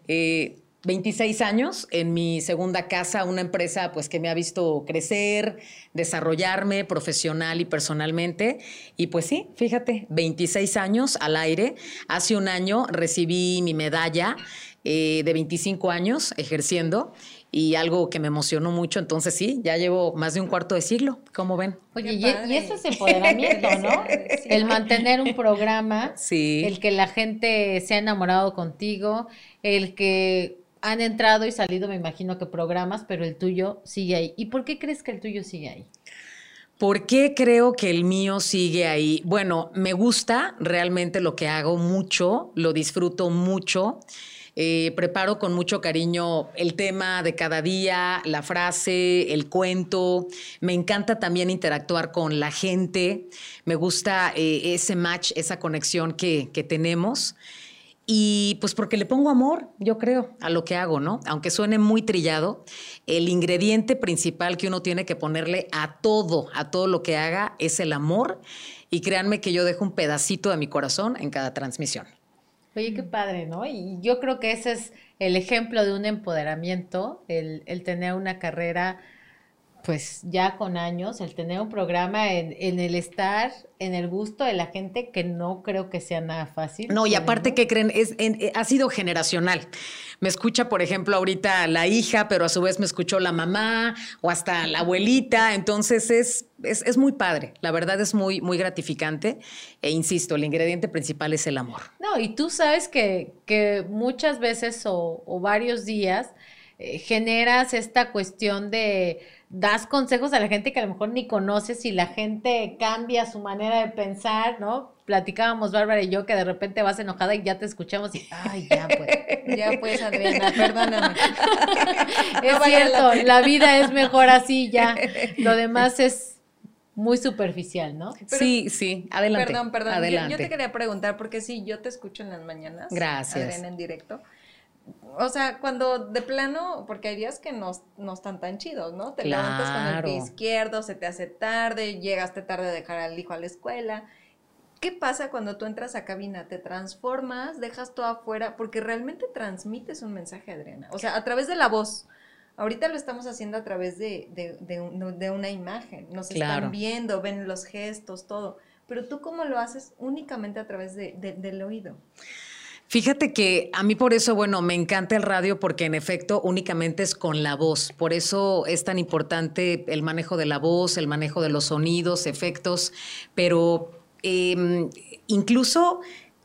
Speaker 3: Eh, 26 años en mi segunda casa, una empresa pues que me ha visto crecer, desarrollarme profesional y personalmente. Y pues sí, fíjate, 26 años al aire. Hace un año recibí mi medalla eh, de 25 años ejerciendo y algo que me emocionó mucho. Entonces sí, ya llevo más de un cuarto de siglo, ¿cómo ven?
Speaker 1: Oye, y, eso es empoderamiento, ¿no? el mantener un programa,
Speaker 3: sí.
Speaker 1: el que la gente se ha enamorado contigo, el que han entrado y salido, me imagino que programas, pero el tuyo sigue ahí. ¿Y por qué crees que el tuyo sigue ahí?
Speaker 3: ¿Por qué creo que el mío sigue ahí? Bueno, me gusta realmente lo que hago mucho, lo disfruto mucho. Eh, preparo con mucho cariño el tema de cada día, la frase, el cuento. Me encanta también interactuar con la gente. Me gusta eh, ese match, esa conexión que, que tenemos. Y pues porque le pongo amor, yo creo, a lo que hago, ¿no? Aunque suene muy trillado, el ingrediente principal que uno tiene que ponerle a todo, a todo lo que haga, es el amor. Y créanme que yo dejo un pedacito de mi corazón en cada transmisión.
Speaker 1: Oye, qué padre, ¿no? Y yo creo que ese es el ejemplo de un empoderamiento, el, el tener una carrera pues ya con años, el tener un programa en, en, el estar, en el gusto de la gente, que no creo que sea nada fácil.
Speaker 3: No, y aparte, ¿qué creen? Es, eh, ha sido generacional. Me escucha, por ejemplo, ahorita la hija, pero a su vez me escuchó la mamá o hasta la abuelita. Entonces es, es, es muy padre. La verdad es muy, muy gratificante. E insisto, el ingrediente principal es el amor.
Speaker 1: No, y tú sabes que, que muchas veces o, o varios días eh, generas esta cuestión de das consejos a la gente que a lo mejor ni conoces y la gente cambia su manera de pensar, ¿no? Platicábamos Bárbara y yo que de repente vas enojada y ya te escuchamos y, ay, ya pues, ya pues Adriana, perdóname. es cierto, la... vida es mejor así ya. Lo demás es muy superficial, ¿no?
Speaker 3: sí, sí, adelante.
Speaker 2: Perdón, perdón.
Speaker 3: Adelante.
Speaker 2: Yo, yo, te quería preguntar, porque sí, yo te escucho en las mañanas.
Speaker 3: Gracias.
Speaker 2: Adriana en directo o sea, cuando de plano, porque hay días que no, no están tan chidos, ¿no? Te
Speaker 3: claro.
Speaker 2: levantas con el pie izquierdo, se te hace tarde, llegaste tarde a dejar al hijo a la escuela. ¿Qué pasa cuando tú entras a cabina? ¿Te transformas? ¿Dejas todo afuera? Porque realmente transmites un mensaje, Adriana. O sea, a través de la voz. Ahorita lo estamos haciendo a través de, de, de, de una imagen. Nos
Speaker 3: claro.
Speaker 2: están viendo, ven los gestos, todo. Pero tú, ¿cómo lo haces únicamente a través del oído?
Speaker 3: Fíjate que a mí por eso, bueno, me encanta el radio porque en efecto únicamente es con la voz. Por eso es tan importante el manejo de la voz, el manejo de los sonidos, efectos, pero eh, incluso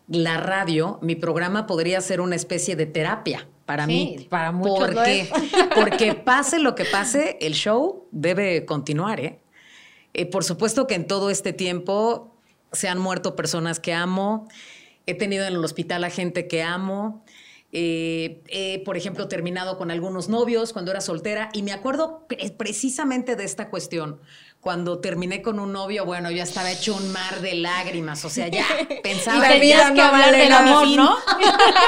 Speaker 3: la radio, mi programa podría ser una especie de terapia para
Speaker 1: sí,
Speaker 3: mí.
Speaker 1: Para muchos
Speaker 3: porque, porque pase lo que pase, el show debe continuar. ¿eh? Eh, por supuesto que en todo este tiempo se han muerto personas que amo he tenido en el hospital a gente que amo. Eh, he, por ejemplo, terminado con algunos novios cuando era soltera y me acuerdo precisamente de esta cuestión. Cuando terminé con un novio, bueno, ya estaba hecho un mar de lágrimas, o sea, ya pensaba
Speaker 1: y tenías que hablar del amor, ¿no?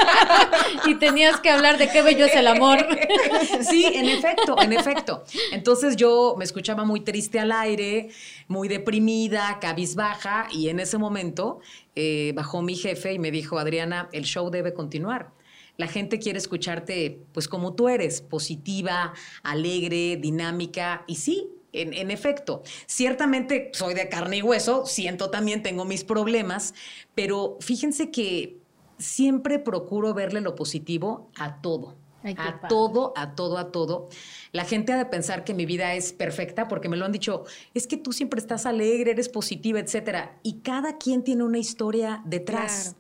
Speaker 1: y tenías que hablar de qué bello es el amor.
Speaker 3: sí, en efecto, en efecto. Entonces yo me escuchaba muy triste al aire, muy deprimida, cabizbaja, y en ese momento eh, bajó mi jefe y me dijo, Adriana, el show debe continuar la gente quiere escucharte pues como tú eres, positiva, alegre, dinámica y sí. En, efecto, ciertamente soy de carne y hueso, siento también, tengo mis problemas, pero fíjense que siempre procuro verle lo positivo a todo. a todo, a todo, a todo. La gente ha de pensar que mi vida es perfecta porque me lo han dicho, es que tú siempre estás alegre, eres positiva, etcétera. Y cada quien tiene una historia detrás.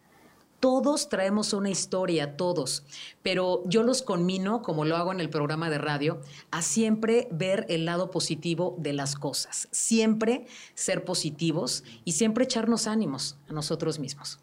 Speaker 3: Todos traemos una historia, todos, pero yo los conmino, como lo hago en el programa de radio, a siempre ver el lado positivo de las cosas, siempre ser positivos y siempre echarnos ánimos a nosotros mismos.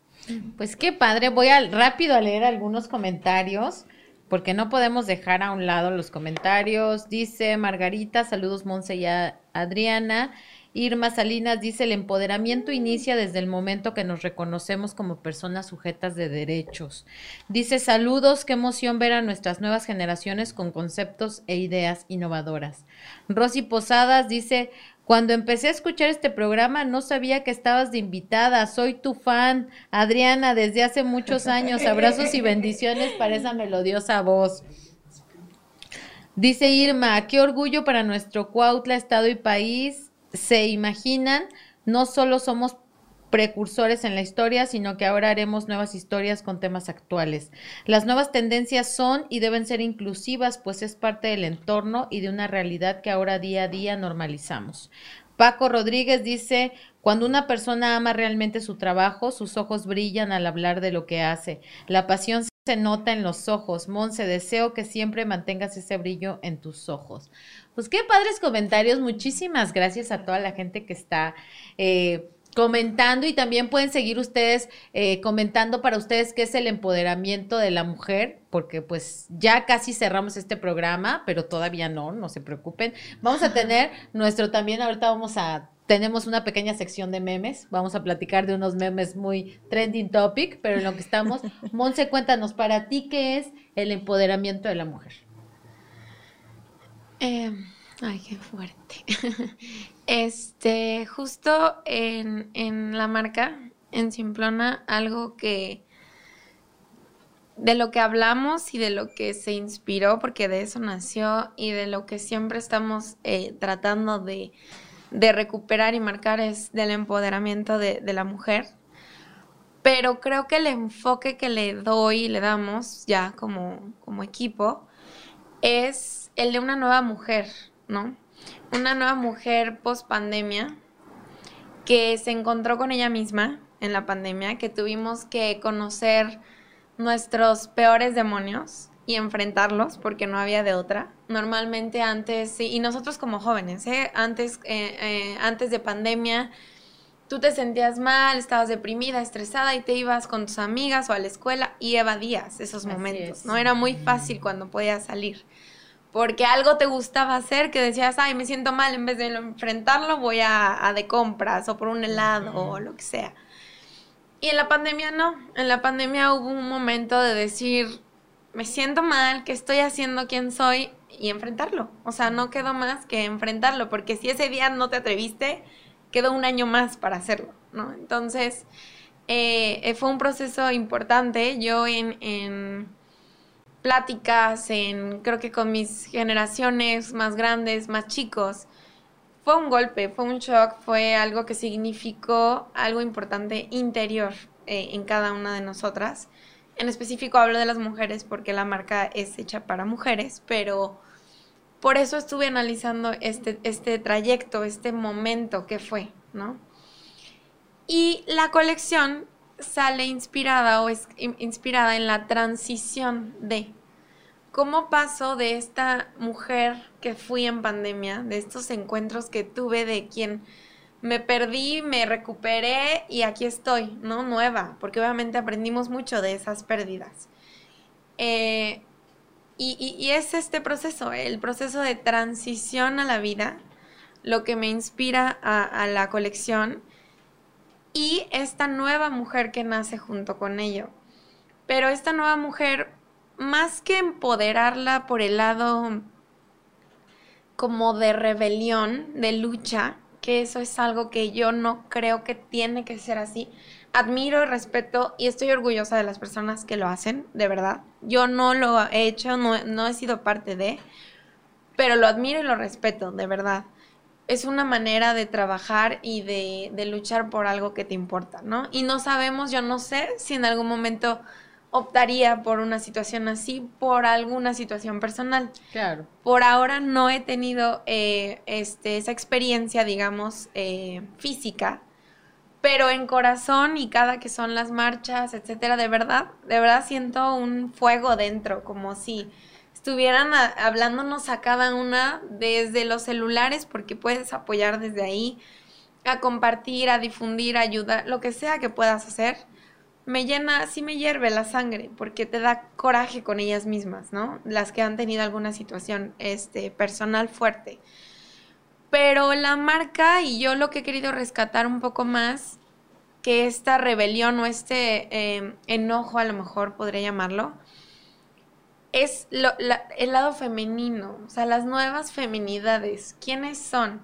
Speaker 1: Pues qué padre, voy rápido a leer algunos comentarios porque no podemos dejar a un lado los comentarios. Dice Margarita, saludos Monse y Adriana. Irma Salinas dice, el empoderamiento inicia desde el momento que nos reconocemos como personas sujetas de derechos. Dice, saludos, qué emoción ver a nuestras nuevas generaciones con conceptos e ideas innovadoras. Rosy Posadas dice, cuando empecé a escuchar este programa no sabía que estabas de invitada. Soy tu fan, Adriana, desde hace muchos años. Abrazos y bendiciones para esa melodiosa voz. Dice Irma, qué orgullo para nuestro Cuautla, Estado y país se imaginan, no solo somos precursores en la historia, sino que ahora haremos nuevas historias con temas actuales. Las nuevas tendencias son y deben ser inclusivas, pues es parte del entorno y de una realidad que ahora día a día normalizamos. Paco Rodríguez dice, cuando una persona ama realmente su trabajo, sus ojos brillan al hablar de lo que hace. La pasión se nota en los ojos. Monse, deseo que siempre mantengas ese brillo en tus ojos. Pues qué padres comentarios. Muchísimas gracias a toda la gente que está eh, comentando y también pueden seguir ustedes eh, comentando para ustedes qué es el empoderamiento de la mujer, porque pues ya casi cerramos este programa, pero todavía no, no se preocupen. Vamos a tener nuestro también, ahorita vamos a tenemos una pequeña sección de memes. Vamos a platicar de unos memes muy trending topic, pero en lo que estamos, Monse, cuéntanos para ti qué es el empoderamiento de la mujer.
Speaker 4: Eh, ay, qué fuerte. este, justo en, en la marca, en Simplona, algo que de lo que hablamos y de lo que se inspiró, porque de eso nació, y de lo que siempre estamos eh, tratando de, de, recuperar y marcar es del empoderamiento de, de, la mujer. Pero creo que el enfoque que le doy y le damos ya como, como equipo es el de una nueva mujer, ¿no? Una nueva mujer post pandemia que se encontró con ella misma en la pandemia, que tuvimos que conocer nuestros peores demonios y enfrentarlos porque no había de otra. Normalmente antes, y nosotros como jóvenes, ¿eh? antes, eh, eh, antes de pandemia, tú te sentías mal, estabas deprimida, estresada y te ibas con tus amigas o a la escuela y evadías esos momentos. No era muy fácil cuando podías salir porque algo te gustaba hacer que decías, ay, me siento mal, en vez de enfrentarlo voy a, de compras o por un helado o lo que sea. Y en la pandemia no, en la pandemia hubo un momento de decir, me siento mal, ¿qué estoy haciendo? ¿Quién soy? Y enfrentarlo. O sea, no quedó más que enfrentarlo, porque si ese día no te atreviste, quedó un año más para hacerlo, ¿no? Entonces, eh, fue un proceso importante. Yo en pláticas, en, creo que con mis generaciones más grandes, más chicos, fue un golpe, fue un shock, fue algo que significó algo importante interior eh, en cada una de nosotras. En específico hablo de las mujeres porque la marca es hecha para mujeres, pero por eso estuve analizando este, este trayecto, este momento que fue, ¿no? Y la colección sale inspirada o es inspirada en la transición de cómo pasó de esta mujer que fui en pandemia, de estos encuentros que tuve de quien me perdí, me recuperé y aquí estoy, ¿no? Nueva, porque obviamente aprendimos mucho de esas pérdidas. Eh, y, es este proceso, el proceso de transición a la vida, lo que me inspira a, la colección y esta nueva mujer que nace junto con ello. Pero esta nueva mujer, más que empoderarla por el lado como de rebelión, de lucha, que eso es algo que yo no creo que tiene que ser así. Admiro y respeto y estoy orgullosa de las personas que lo hacen, de verdad. Yo no lo he hecho, no, he sido parte de, pero lo admiro y lo respeto, de verdad. Es una manera de trabajar y de, de luchar por algo que te importa, ¿no? Y no sabemos, yo no sé si en algún momento optaría por una situación así, por alguna situación personal.
Speaker 1: Claro.
Speaker 4: Por ahora no he tenido eh, este, esa experiencia, digamos, eh, física, pero en corazón y cada que son las marchas, etcétera, de verdad, de verdad siento un fuego dentro, como si estuvieran hablándonos a cada una desde los celulares, porque puedes apoyar desde ahí, a compartir, a difundir, a ayudar, lo que sea que puedas hacer me llena, sí me hierve la sangre, porque te da coraje con ellas mismas, ¿no? Las que han tenido alguna situación este, personal fuerte. Pero la marca y yo lo que he querido rescatar un poco más, que esta rebelión o este em, enojo, a lo mejor podría llamarlo, es el lado femenino, o sea, las nuevas feminidades. ¿Quiénes son?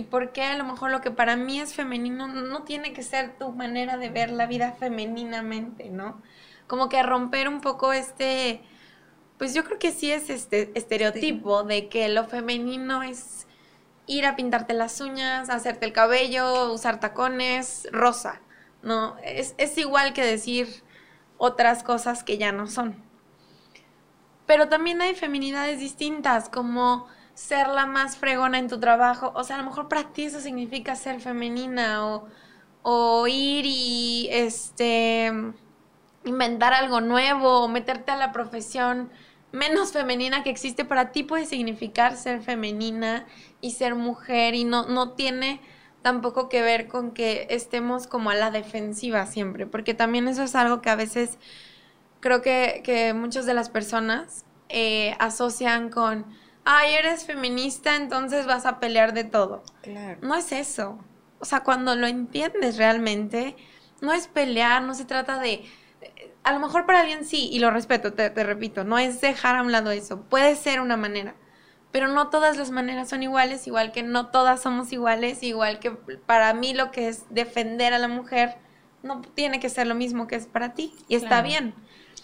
Speaker 4: Y por qué a lo mejor lo que para mí es femenino no tiene que ser tu manera de ver la vida femeninamente, ¿no? Como que romper un poco este, pues yo creo que sí es este estereotipo de que lo femenino es ir a pintarte las uñas, hacerte el cabello, usar tacones, rosa, ¿no? Es, es igual que decir otras cosas que ya no son. Pero también hay feminidades distintas, como ser la más fregona en tu trabajo. O sea, a lo mejor para ti eso significa ser femenina o, o ir y este inventar algo nuevo o meterte a la profesión menos femenina que existe para ti puede significar ser femenina y ser mujer y no, no tiene tampoco que ver con que estemos como a la defensiva siempre, porque también eso es algo que a veces creo que, que muchas de las personas eh, asocian con ay, eres feminista, entonces vas a pelear de todo. Claro. No es eso. O sea, cuando lo entiendes realmente, no es pelear, no se trata de... A lo mejor para alguien sí, y lo respeto, te, repito, no es dejar a un lado eso. Puede ser una manera, pero no todas las maneras son iguales, igual que no todas somos iguales, igual que para mí lo que es defender a la mujer no tiene que ser lo mismo que es para ti, y está bien.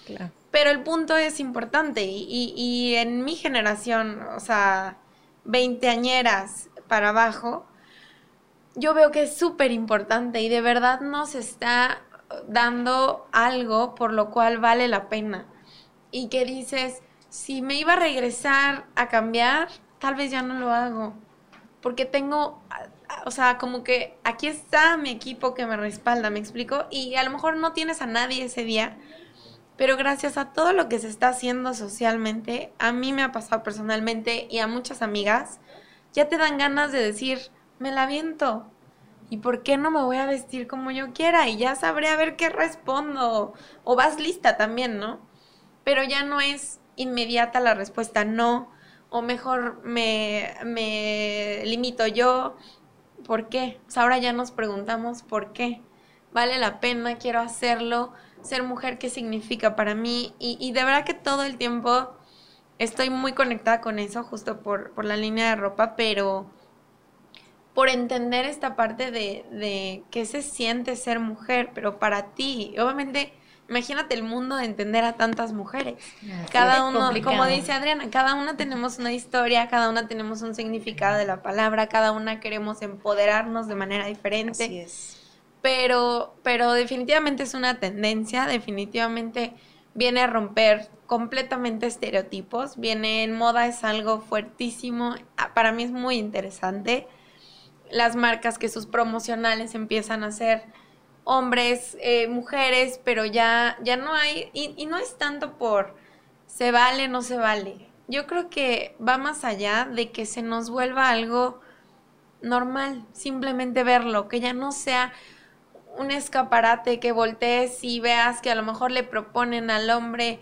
Speaker 4: Claro. Pero el punto es importante y, en mi generación, o sea, veinteañeras para abajo, yo veo que es súper importante y de verdad nos está dando algo por lo cual vale la pena. Y que dices, si me iba a regresar a cambiar, tal vez ya no lo hago. Porque tengo, o sea, como que aquí está mi equipo que me respalda, me explico. Y a lo mejor no tienes a nadie ese día, pero gracias a todo lo que se está haciendo socialmente, a mí me ha pasado personalmente y a muchas amigas, ya te dan ganas de decir, me la viento. ¿Y por qué no me voy a vestir como yo quiera? Y ya sabré a ver qué respondo. O vas lista también, ¿no? Pero ya no es inmediata la respuesta no. O mejor me, me limito yo. ¿Por qué? ahora ya nos preguntamos por qué. ¿Vale la pena? ¿Quiero hacerlo? Ser mujer, qué significa para mí. Y, de verdad que todo el tiempo estoy muy conectada con eso, justo por, por la línea de ropa, pero por entender esta parte de, de qué se siente ser mujer, pero para ti, obviamente, imagínate el mundo de entender a tantas mujeres. cada uno, como dice Adriana, cada una tenemos una historia, cada una tenemos un significado de la palabra, cada una queremos empoderarnos de manera diferente.
Speaker 2: Así es
Speaker 4: pero, pero definitivamente es una tendencia, definitivamente viene a romper completamente estereotipos, viene en moda, es algo fuertísimo, ah, para mí es muy interesante. Las marcas que sus promocionales empiezan a ser hombres, eh, mujeres, pero ya, ya no hay, y, y no es tanto por se vale, no se vale. Yo creo que va más allá de que se nos vuelva algo normal, simplemente verlo, que ya no sea un escaparate que voltees y veas que a lo mejor le proponen al hombre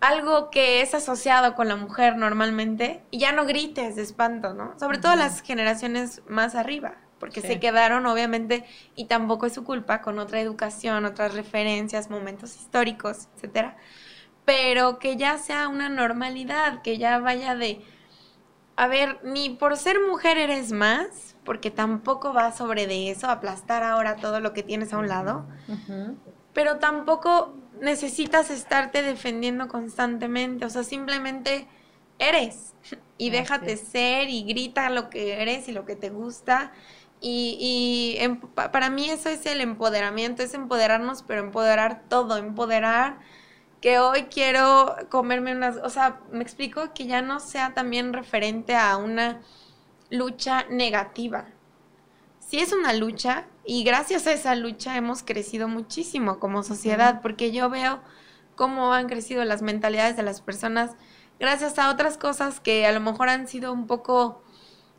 Speaker 4: algo que es asociado con la mujer normalmente y ya no grites de espanto, ¿no? Sobre todo las generaciones más arriba, porque se quedaron obviamente y tampoco es su culpa con otra educación, otras referencias, momentos históricos, etcétera. Pero que ya sea una normalidad, que ya vaya de a ver, ni por ser mujer eres más, porque tampoco va sobre de eso, aplastar ahora todo lo que tienes a un lado, pero tampoco necesitas estarte defendiendo constantemente, o sea, simplemente eres y déjate ser y grita lo que eres y lo que te gusta. Y, y para mí eso es el empoderamiento, es empoderarnos, pero empoderar todo, empoderar que hoy quiero comerme unas, o sea, me explico que ya no sea también referente a una lucha negativa. Sí es una lucha y gracias a esa lucha hemos crecido muchísimo como sociedad, porque yo veo cómo han crecido las mentalidades de las personas gracias a otras cosas que a lo mejor han sido un poco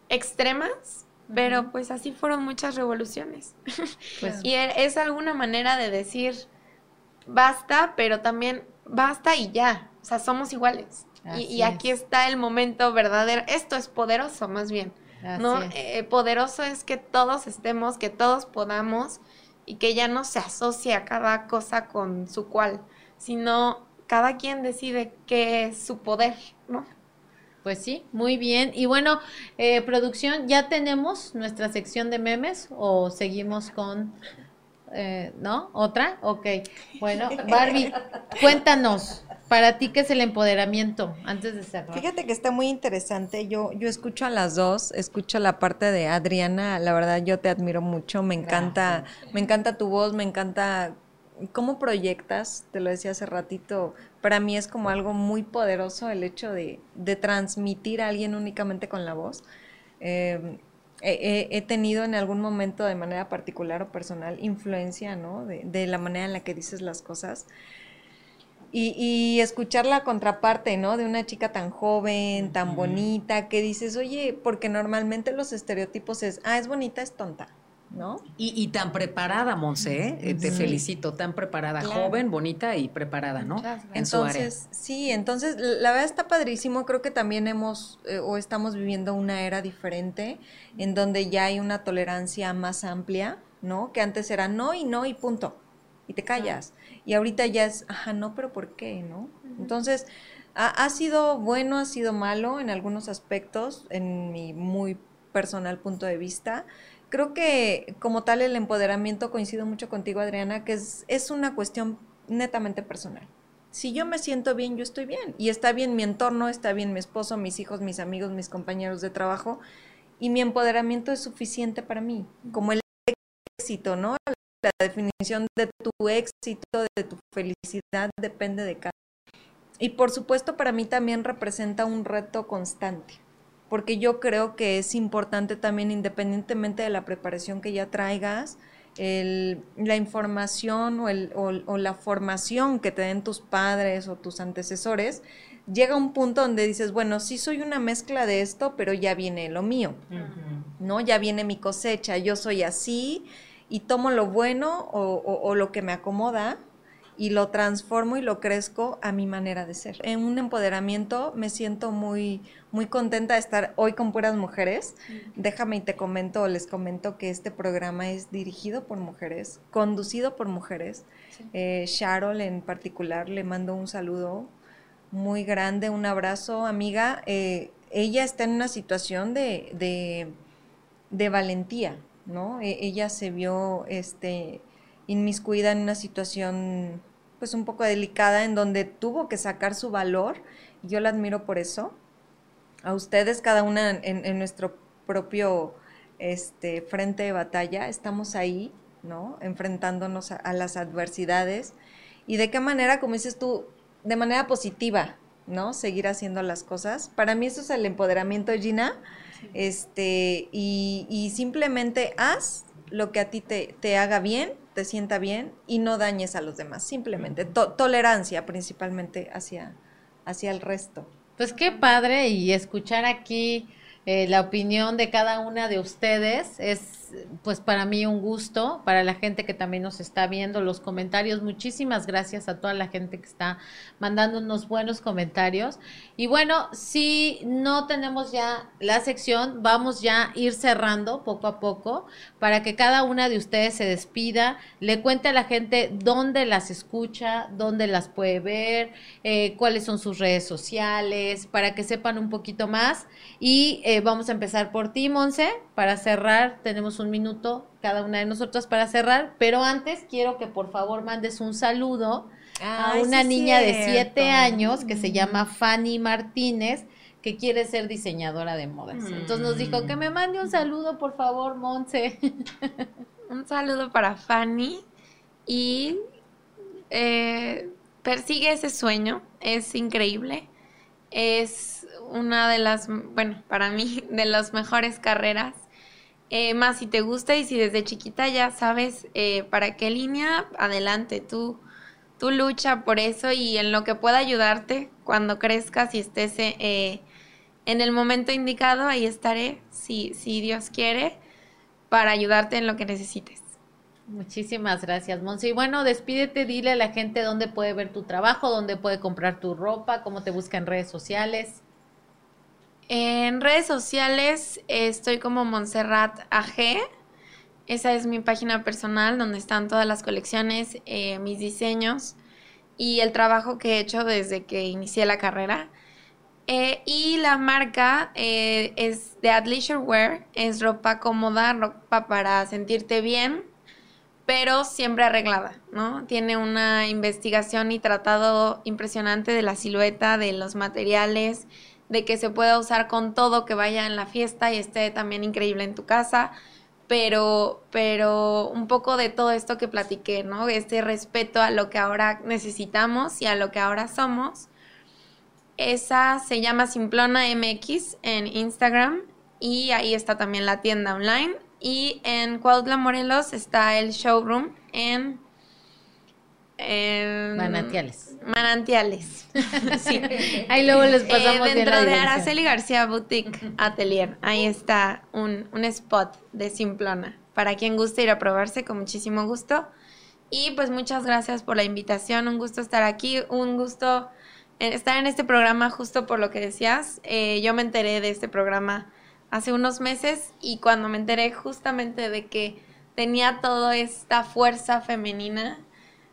Speaker 4: extremas, pero pues así fueron muchas revoluciones. Pues y e, es alguna manera de decir, basta, pero también basta y ya, o sea, somos iguales. Y, aquí está el momento verdadero. Esto es poderoso, más bien. ¿No? Eh, poderoso es que todos estemos, que todos podamos y que ya no se asocie a cada cosa con su cual, sino cada quien decide qué es su poder, ¿no?
Speaker 1: Pues sí, muy bien. Y bueno, eh, producción, ¿ya tenemos nuestra sección de memes o seguimos con eh, ¿no? ¿Otra? Ok. Bueno, Barbie, cuéntanos, para ti, ¿qué es el empoderamiento? Antes de cerrar.
Speaker 2: Fíjate que está muy interesante. Yo, yo escucho a las dos, escucho la parte de Adriana, la verdad yo te admiro mucho, me encanta, me encanta tu voz, me encanta cómo proyectas, te lo decía hace ratito, para mí es como algo muy poderoso el hecho de, de transmitir a alguien únicamente con la voz. Eh, he, tenido en algún momento de manera particular o personal influencia, ¿no? De, la manera en la que dices las cosas. Y, escuchar la contraparte, ¿no? De una chica tan joven, tan bonita, que dices, oye, porque normalmente los estereotipos es, ah, es bonita, es tonta. ¿no?
Speaker 3: Y, tan preparada, Monse, ¿eh? te felicito, tan preparada, joven, bonita y preparada, ¿no?
Speaker 2: En su área. Sí, entonces la verdad está padrísimo, creo que también hemos eh, o estamos viviendo una era diferente en donde ya hay una tolerancia más amplia, ¿no? Que antes era no y no y punto, y te callas. Y ahorita ya es, ajá, no, pero ¿por qué, no? Entonces, ha, ha sido bueno, ha sido malo en algunos aspectos, en mi muy personal punto de vista, creo que como tal el empoderamiento, coincido mucho contigo Adriana, que es, es una cuestión netamente personal. Si yo me siento bien, yo estoy bien. Y está bien mi entorno, está bien mi esposo, mis hijos, mis amigos, mis compañeros de trabajo. Y mi empoderamiento es suficiente para mí. Como el éxito, ¿no? La definición de tu éxito, de tu felicidad, depende de cada. Y por supuesto, para mí también representa un reto constante porque yo creo que es importante también, independientemente de la preparación que ya traigas, la información o, el, o, la formación que te den tus padres o tus antecesores, llega a un punto donde dices, bueno, sí soy una mezcla de esto, pero ya viene lo mío, ¿no? Ya viene mi cosecha, yo soy así y tomo lo bueno o lo que me acomoda y lo transformo y lo crezco a mi manera de ser. En un empoderamiento me siento muy, muy contenta de estar hoy con puras mujeres. Déjame y te comento, les comento que este programa es dirigido por mujeres, conducido por mujeres. Eh, Charol en particular le mando un saludo muy grande, un abrazo, amiga. Eh, ella está en una situación de, de, valentía, ¿no? E, ella se vio este, inmiscuida en una situación pues un poco delicada en donde tuvo que sacar su valor. Yo la admiro por eso a ustedes, cada una en, nuestro propio este, frente de batalla, estamos ahí, ¿no? Enfrentándonos a, las adversidades. Y de qué manera, como dices tú, de manera positiva, ¿no? Seguir haciendo las cosas. Para mí eso es el empoderamiento, Gina. Este, y, simplemente haz lo que a ti te, te, haga bien, te sienta bien y no dañes a los demás. Simplemente tolerancia principalmente hacia, hacia el resto.
Speaker 1: Pues qué padre y escuchar aquí eh, la opinión de cada una de ustedes es pues para mí un gusto, para la gente que también nos está viendo los comentarios. Muchísimas gracias a toda la gente que está mandándonos buenos comentarios. Y bueno, si no tenemos ya la sección, vamos ya a ir cerrando poco a poco para que cada una de ustedes se despida, le cuente a la gente dónde las escucha, dónde las puede ver, eh, cuáles son sus redes sociales, para que sepan un poquito más. Y eh, vamos a empezar por ti, Monse, para cerrar. Tenemos un minuto cada una de nosotras para cerrar, pero antes quiero que por favor mandes un saludo a una niña de siete años que se llama Fanny Martínez que quiere ser diseñadora de modas. Entonces nos dijo que me mande un saludo, por favor, Monse.
Speaker 4: un saludo para Fanny y eh, persigue ese sueño, es increíble, es una de las, bueno, para mí, de las mejores carreras. Eh, más si te gusta y si desde chiquita ya sabes eh, para qué línea, adelante, tú, tú lucha por eso y en lo que pueda ayudarte cuando crezcas y estés eh, en el momento indicado, ahí estaré, si, si Dios quiere, para ayudarte en lo que necesites.
Speaker 1: Muchísimas gracias, Monse. Y bueno, despídete, dile a la gente dónde puede ver tu trabajo, dónde puede comprar tu ropa, cómo te busca en redes sociales.
Speaker 4: En redes sociales estoy como Montserrat AG. Esa es mi página personal donde están todas las colecciones, eh, mis diseños y el trabajo que he hecho desde que inicié la carrera. Eh, y la marca eh, es de Athleisure Wear, es ropa cómoda, ropa para sentirte bien, pero siempre arreglada, ¿no? Tiene una investigación y tratado impresionante de la silueta, de los materiales, de que se pueda usar con todo, que vaya en la fiesta y esté también increíble en tu casa, pero, pero un poco de todo esto que platiqué, ¿no? Este respeto a lo que ahora necesitamos y a lo que ahora somos. Esa se llama Simplona MX en Instagram y ahí está también la tienda online y en Cuautla, Morelos está el showroom en...
Speaker 1: Manantiales.
Speaker 4: Manantiales. sí.
Speaker 1: Ahí luego les pasamos
Speaker 4: eh, Dentro de Araceli García Boutique Atelier. Ahí está un, un spot de Simplona. Para quien guste ir a probarse, con muchísimo gusto. Y pues muchas gracias por la invitación. Un gusto estar aquí. Un gusto eh, estar en este programa justo por lo que decías. Eh, yo me enteré de este programa hace unos meses y cuando me enteré justamente de que tenía toda esta fuerza femenina,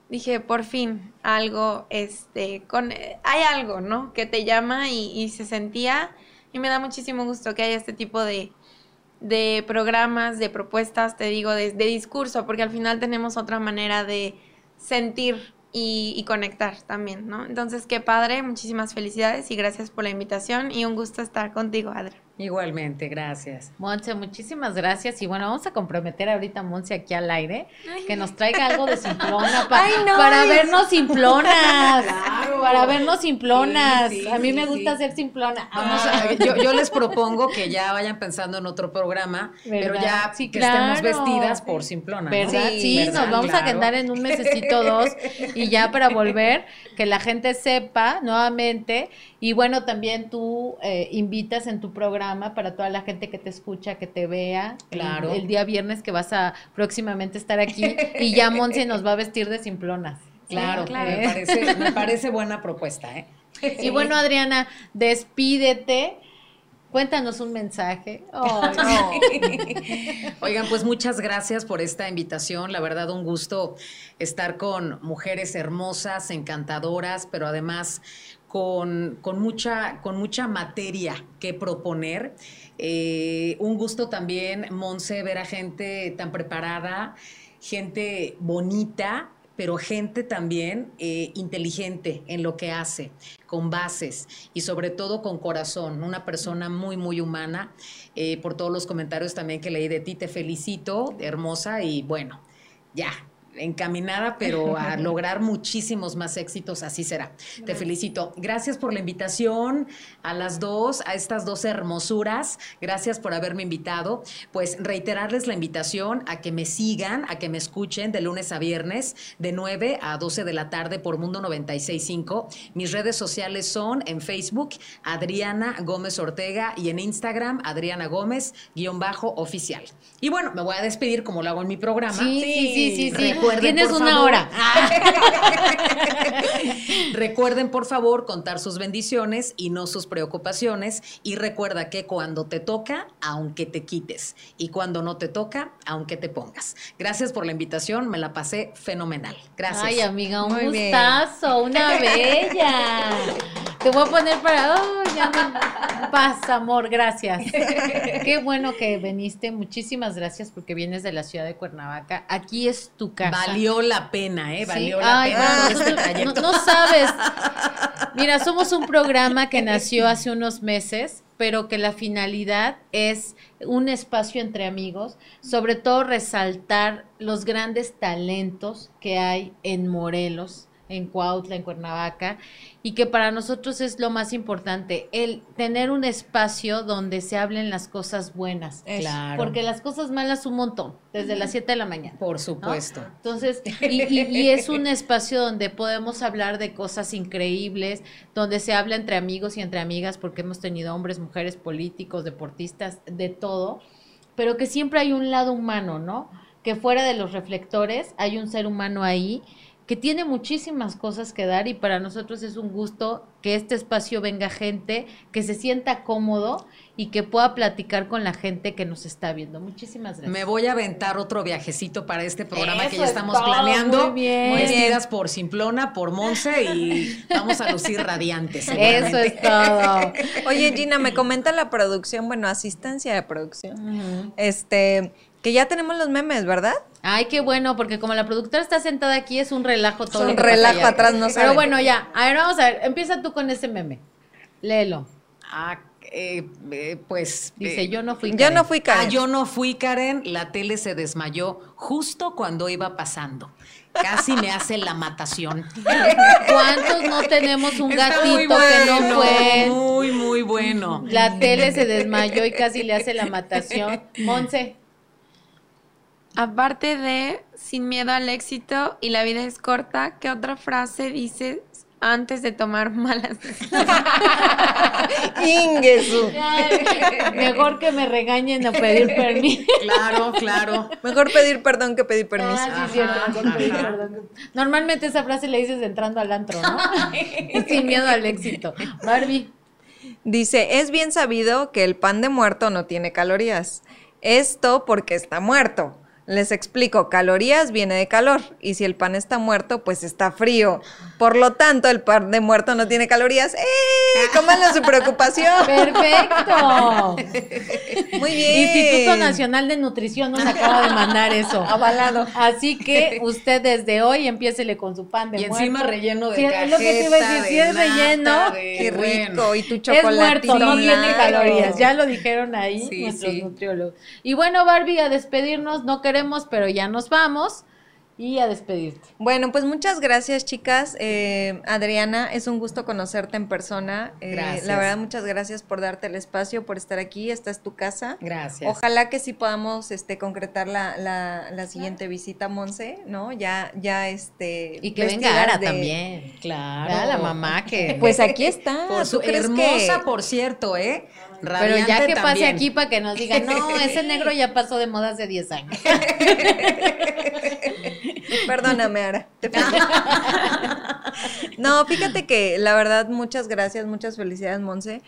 Speaker 4: dije, por fin, algo, este, con, hay algo, ¿no? Que te llama y, se sentía y me da muchísimo gusto que haya este tipo de, de programas, de propuestas, te digo, de, de, discurso, porque al final tenemos otra manera de sentir y, y, conectar también, ¿no? Entonces, qué padre, muchísimas felicidades y gracias por la invitación y un gusto estar contigo, Adri.
Speaker 3: Igualmente, gracias.
Speaker 1: Monse, muchísimas gracias. Y bueno, vamos a comprometer ahorita a Monse aquí al aire que nos traiga algo de simplona para vernos simplonas. para vernos simplonas. a mí me gusta ser simplona.
Speaker 3: yo, les propongo que ya vayan pensando en otro programa, pero ya que estemos vestidas por simplona.
Speaker 1: ¿Verdad? Sí, nos vamos a quedar en un mesecito dos y ya para volver, que la gente sepa nuevamente. Y bueno, también tú eh, invitas en tu programa para toda la gente que te escucha, que te vea. Claro. El, día viernes que vas a próximamente estar aquí y ya Monse nos va a vestir de simplonas.
Speaker 3: Claro, Me, parece, me parece buena propuesta. ¿eh?
Speaker 1: Y bueno, Adriana, despídete. Cuéntanos un mensaje.
Speaker 3: Oigan, pues muchas gracias por esta invitación. La verdad, un gusto estar con mujeres hermosas, encantadoras, pero además con, mucha, con mucha materia que proponer. Eh, un gusto también, Monse, ver a gente tan preparada, gente bonita, pero gente también eh, inteligente en lo que hace, con bases y sobre todo con corazón, una persona muy, muy humana. Eh, por todos los comentarios también que leí de ti, te felicito, hermosa, y bueno, ya, encaminada, pero a lograr muchísimos más éxitos, así será. Te felicito. Gracias por la invitación a las dos, a estas dos hermosuras. Gracias por haberme invitado. Pues reiterarles la invitación a que me sigan, a que me escuchen de lunes a viernes, de 9 a 12 de la tarde por Mundo 965. Mis redes sociales son en Facebook, Adriana Gómez Ortega y en Instagram, Adriana Gómez, guion bajo oficial. Y bueno, me voy a despedir como lo hago en mi programa.
Speaker 1: Sí, sí, sí, sí. sí.
Speaker 3: Recuerden,
Speaker 1: Tienes
Speaker 3: por
Speaker 1: una
Speaker 3: favor-
Speaker 1: hora.
Speaker 3: Recuerden, por favor, contar sus bendiciones y no sus preocupaciones. Y recuerda que cuando te toca, aunque te quites. Y cuando no te toca, aunque te pongas. Gracias por la invitación, me la pasé fenomenal. Gracias.
Speaker 1: Ay, amiga, un
Speaker 2: Muy bien.
Speaker 1: gustazo, una bella. Te voy a poner para. Oh, ya me- Paz, amor, gracias. Qué bueno que viniste. Muchísimas gracias porque vienes de la ciudad de Cuernavaca. Aquí es tu casa.
Speaker 3: Valió la pena, ¿eh?
Speaker 1: Sí,
Speaker 3: Valió la
Speaker 1: ay,
Speaker 3: pena este
Speaker 1: no sabes. Mira, somos un programa que nació hace unos meses, pero que la finalidad es un espacio entre amigos, sobre todo resaltar los grandes talentos que hay en Morelos, en Cuautla, en Cuernavaca, y que para nosotros es lo más importante, el tener un espacio donde se hablen las cosas buenas.
Speaker 3: Claro.
Speaker 1: Porque las cosas malas un montón, desde las 7 de la mañana.
Speaker 3: Por
Speaker 1: ¿no?
Speaker 3: supuesto.
Speaker 1: Entonces, y, y- y es un espacio donde podemos hablar de cosas increíbles, donde se habla entre amigos y entre amigas, porque hemos tenido hombres, mujeres, políticos, deportistas, de todo, pero que siempre hay un lado humano, ¿no? Que fuera de los reflectores hay un ser humano ahí que tiene muchísimas cosas que dar y para nosotros es un gusto que este espacio venga gente que se sienta cómodo y que pueda platicar con la gente que nos está viendo. Muchísimas gracias.
Speaker 3: Me voy a aventar otro viajecito para este programa que ya
Speaker 1: es
Speaker 3: estamos
Speaker 1: todo,
Speaker 3: planeando.
Speaker 1: muy bien.
Speaker 2: Muy
Speaker 3: Vestidas por Simplona, por Monse y vamos a lucir radiantes.
Speaker 1: Eso es todo.
Speaker 2: Oye, Gina, me comenta la producción, bueno, asistencia de producción, este, que ya tenemos los memes, ¿verdad?
Speaker 1: Ay, qué bueno, porque como la productora está sentada aquí, es un relajo todo.
Speaker 2: Es un relajo
Speaker 1: allá.
Speaker 2: atrás, no
Speaker 1: Pero
Speaker 2: saben.
Speaker 1: bueno, ya. A ver, vamos a ver. Empieza tú con ese meme. Léelo.
Speaker 3: Ah, eh, eh, pues.
Speaker 1: Dice,
Speaker 3: eh,
Speaker 1: yo no fui.
Speaker 2: Yo
Speaker 1: Karen.
Speaker 2: no fui Karen.
Speaker 3: Ah, yo no fui, Karen. La tele se desmayó justo cuando iba pasando. Casi me hace la matación.
Speaker 1: ¿Cuántos no tenemos un
Speaker 3: Está
Speaker 1: gatito
Speaker 3: muy
Speaker 1: que no fue?
Speaker 3: Muy, muy bueno.
Speaker 1: La tele se desmayó y casi le hace la matación. Monse.
Speaker 4: Aparte de sin miedo al éxito y la vida es corta, ¿qué otra frase dices antes de tomar malas decisiones?
Speaker 2: Ingesu.
Speaker 1: Mejor que me regañen o pedir permiso.
Speaker 3: Claro, claro.
Speaker 2: Mejor pedir perdón que pedir permiso.
Speaker 1: Ah, sí, cierto,
Speaker 3: Ajá,
Speaker 1: pedir perdón. Normalmente esa frase le dices entrando al antro, ¿no? Sin miedo al éxito. Barbie.
Speaker 2: Dice, es bien sabido que el pan de muerto no tiene calorías. Esto porque está muerto. Les explico, calorías viene de calor y si el pan está muerto, pues está frío. Por lo tanto, el pan de muerto no tiene calorías. ¡Eh! Cómanle su preocupación.
Speaker 1: Perfecto.
Speaker 2: Muy bien.
Speaker 1: Instituto Nacional de Nutrición nos acaba de mandar eso.
Speaker 2: Avalado.
Speaker 1: Así que usted desde hoy empiécele con su pan de
Speaker 3: Y
Speaker 1: muerto.
Speaker 3: encima relleno de
Speaker 1: Sí, es lo que te iba a decir, si
Speaker 3: de
Speaker 1: es relleno,
Speaker 3: de-
Speaker 2: Qué rico.
Speaker 3: bueno.
Speaker 2: Y tu
Speaker 1: Es
Speaker 2: chocolate.
Speaker 1: muerto, no tiene calorías. Ya lo dijeron ahí
Speaker 3: Sí,
Speaker 1: nuestros
Speaker 3: sí.
Speaker 1: nutriólogos. Y bueno, Barbie, a despedirnos, no queremos, pero ya nos vamos. Y a despedirte.
Speaker 2: Bueno, pues muchas gracias, chicas. Eh, Adriana, es un gusto conocerte en persona. Eh,
Speaker 3: Gracias.
Speaker 2: La verdad, muchas gracias por darte el espacio, por estar aquí. Esta es tu casa.
Speaker 3: Gracias.
Speaker 2: Ojalá que sí podamos este, concretar la, la, la siguiente visita a Monse, ¿no? Ya, ya, este.
Speaker 1: Y que venga Ara
Speaker 2: de-
Speaker 1: también.
Speaker 3: Claro.
Speaker 1: La mamá que.
Speaker 2: Pues aquí está.
Speaker 3: Por
Speaker 2: ¿Tú
Speaker 3: su hermosa,
Speaker 2: que-
Speaker 3: por cierto, ¿eh?
Speaker 1: Pero ya que pase aquí para que nos digan, no, ese negro ya pasó de moda hace 10 años.
Speaker 2: Perdóname, Ara. No, fíjate que la verdad, muchas gracias, muchas felicidades, Monse.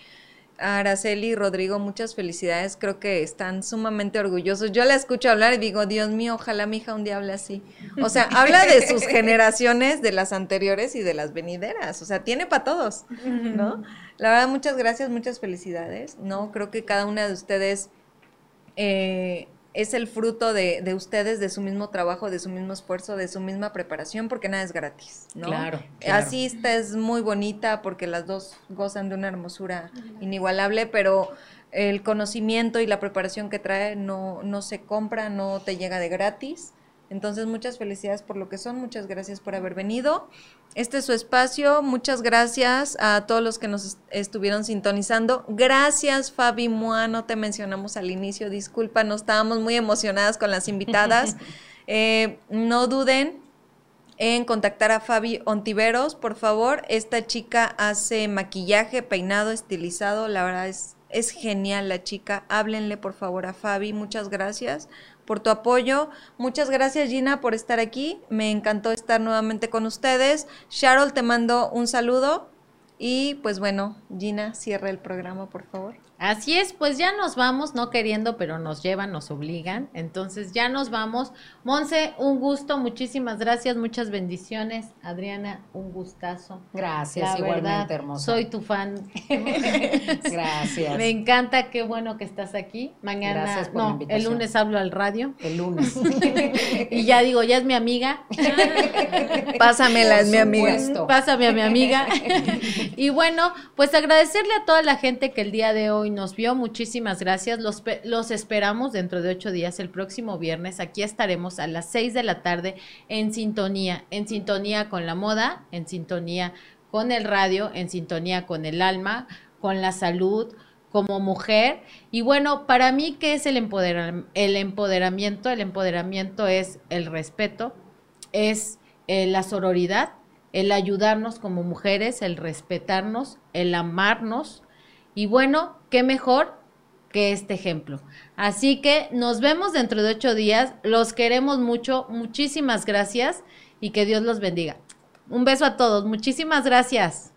Speaker 2: Araceli y Rodrigo, muchas felicidades. Creo que están sumamente orgullosos. Yo la escucho hablar y digo, Dios mío, ojalá mi hija un día hable así. O sea, habla de sus generaciones, de las anteriores y de las venideras. O sea, tiene para todos, ¿no? La verdad, muchas gracias, muchas felicidades. No, creo que cada una de ustedes eh, es el fruto de, de ustedes, de su mismo trabajo, de su mismo esfuerzo, de su misma preparación, porque nada es gratis, ¿no?
Speaker 3: Claro, claro.
Speaker 2: Así esta es muy bonita porque las dos gozan de una hermosura inigualable, pero el conocimiento y la preparación que trae no, no se compra, no te llega de gratis. Entonces, muchas felicidades por lo que son, muchas gracias por haber venido. Este es su espacio, muchas gracias a todos los que nos estuvieron sintonizando. Gracias, Fabi Mua, no te mencionamos al inicio, disculpa, no estábamos muy emocionadas con las invitadas. Eh, no duden en contactar a Fabi Ontiveros, por favor. Esta chica hace maquillaje, peinado, estilizado, la verdad es, es genial la chica. Háblenle, por favor, a Fabi, muchas gracias por tu apoyo. Muchas gracias Gina por estar aquí. Me encantó estar nuevamente con ustedes. Charol, te mando un saludo. Y pues bueno, Gina, cierra el programa, por favor.
Speaker 1: Así es, pues ya nos vamos, no queriendo, pero nos llevan, nos obligan. Entonces ya nos vamos. Monse, un gusto, muchísimas gracias, muchas bendiciones. Adriana, un gustazo.
Speaker 3: Gracias, igualmente, hermosa.
Speaker 1: Soy tu fan.
Speaker 3: gracias.
Speaker 1: Me encanta, qué bueno que estás aquí. Mañana, gracias por no, el lunes hablo al radio.
Speaker 3: El lunes.
Speaker 1: y ya digo, ya es mi amiga.
Speaker 2: Pásamela, es mi amiga.
Speaker 1: Pásame a mi amiga. y bueno, pues agradecerle a toda la gente que el día de hoy nos vio. Muchísimas gracias. Los, los esperamos dentro de ocho días, el próximo viernes. Aquí estaremos a las seis de la tarde en sintonía, en sintonía con la moda, en sintonía con el radio, en sintonía con el alma, con la salud, como mujer. Y bueno, para mí, ¿qué es el, el empoderamiento? El empoderamiento es el respeto, es eh, la sororidad, el ayudarnos como mujeres, el respetarnos, el amarnos, y bueno, qué mejor que este ejemplo. Así que nos vemos dentro de ocho días. Los queremos mucho. Muchísimas gracias y que Dios los bendiga. Un beso a todos. Muchísimas gracias.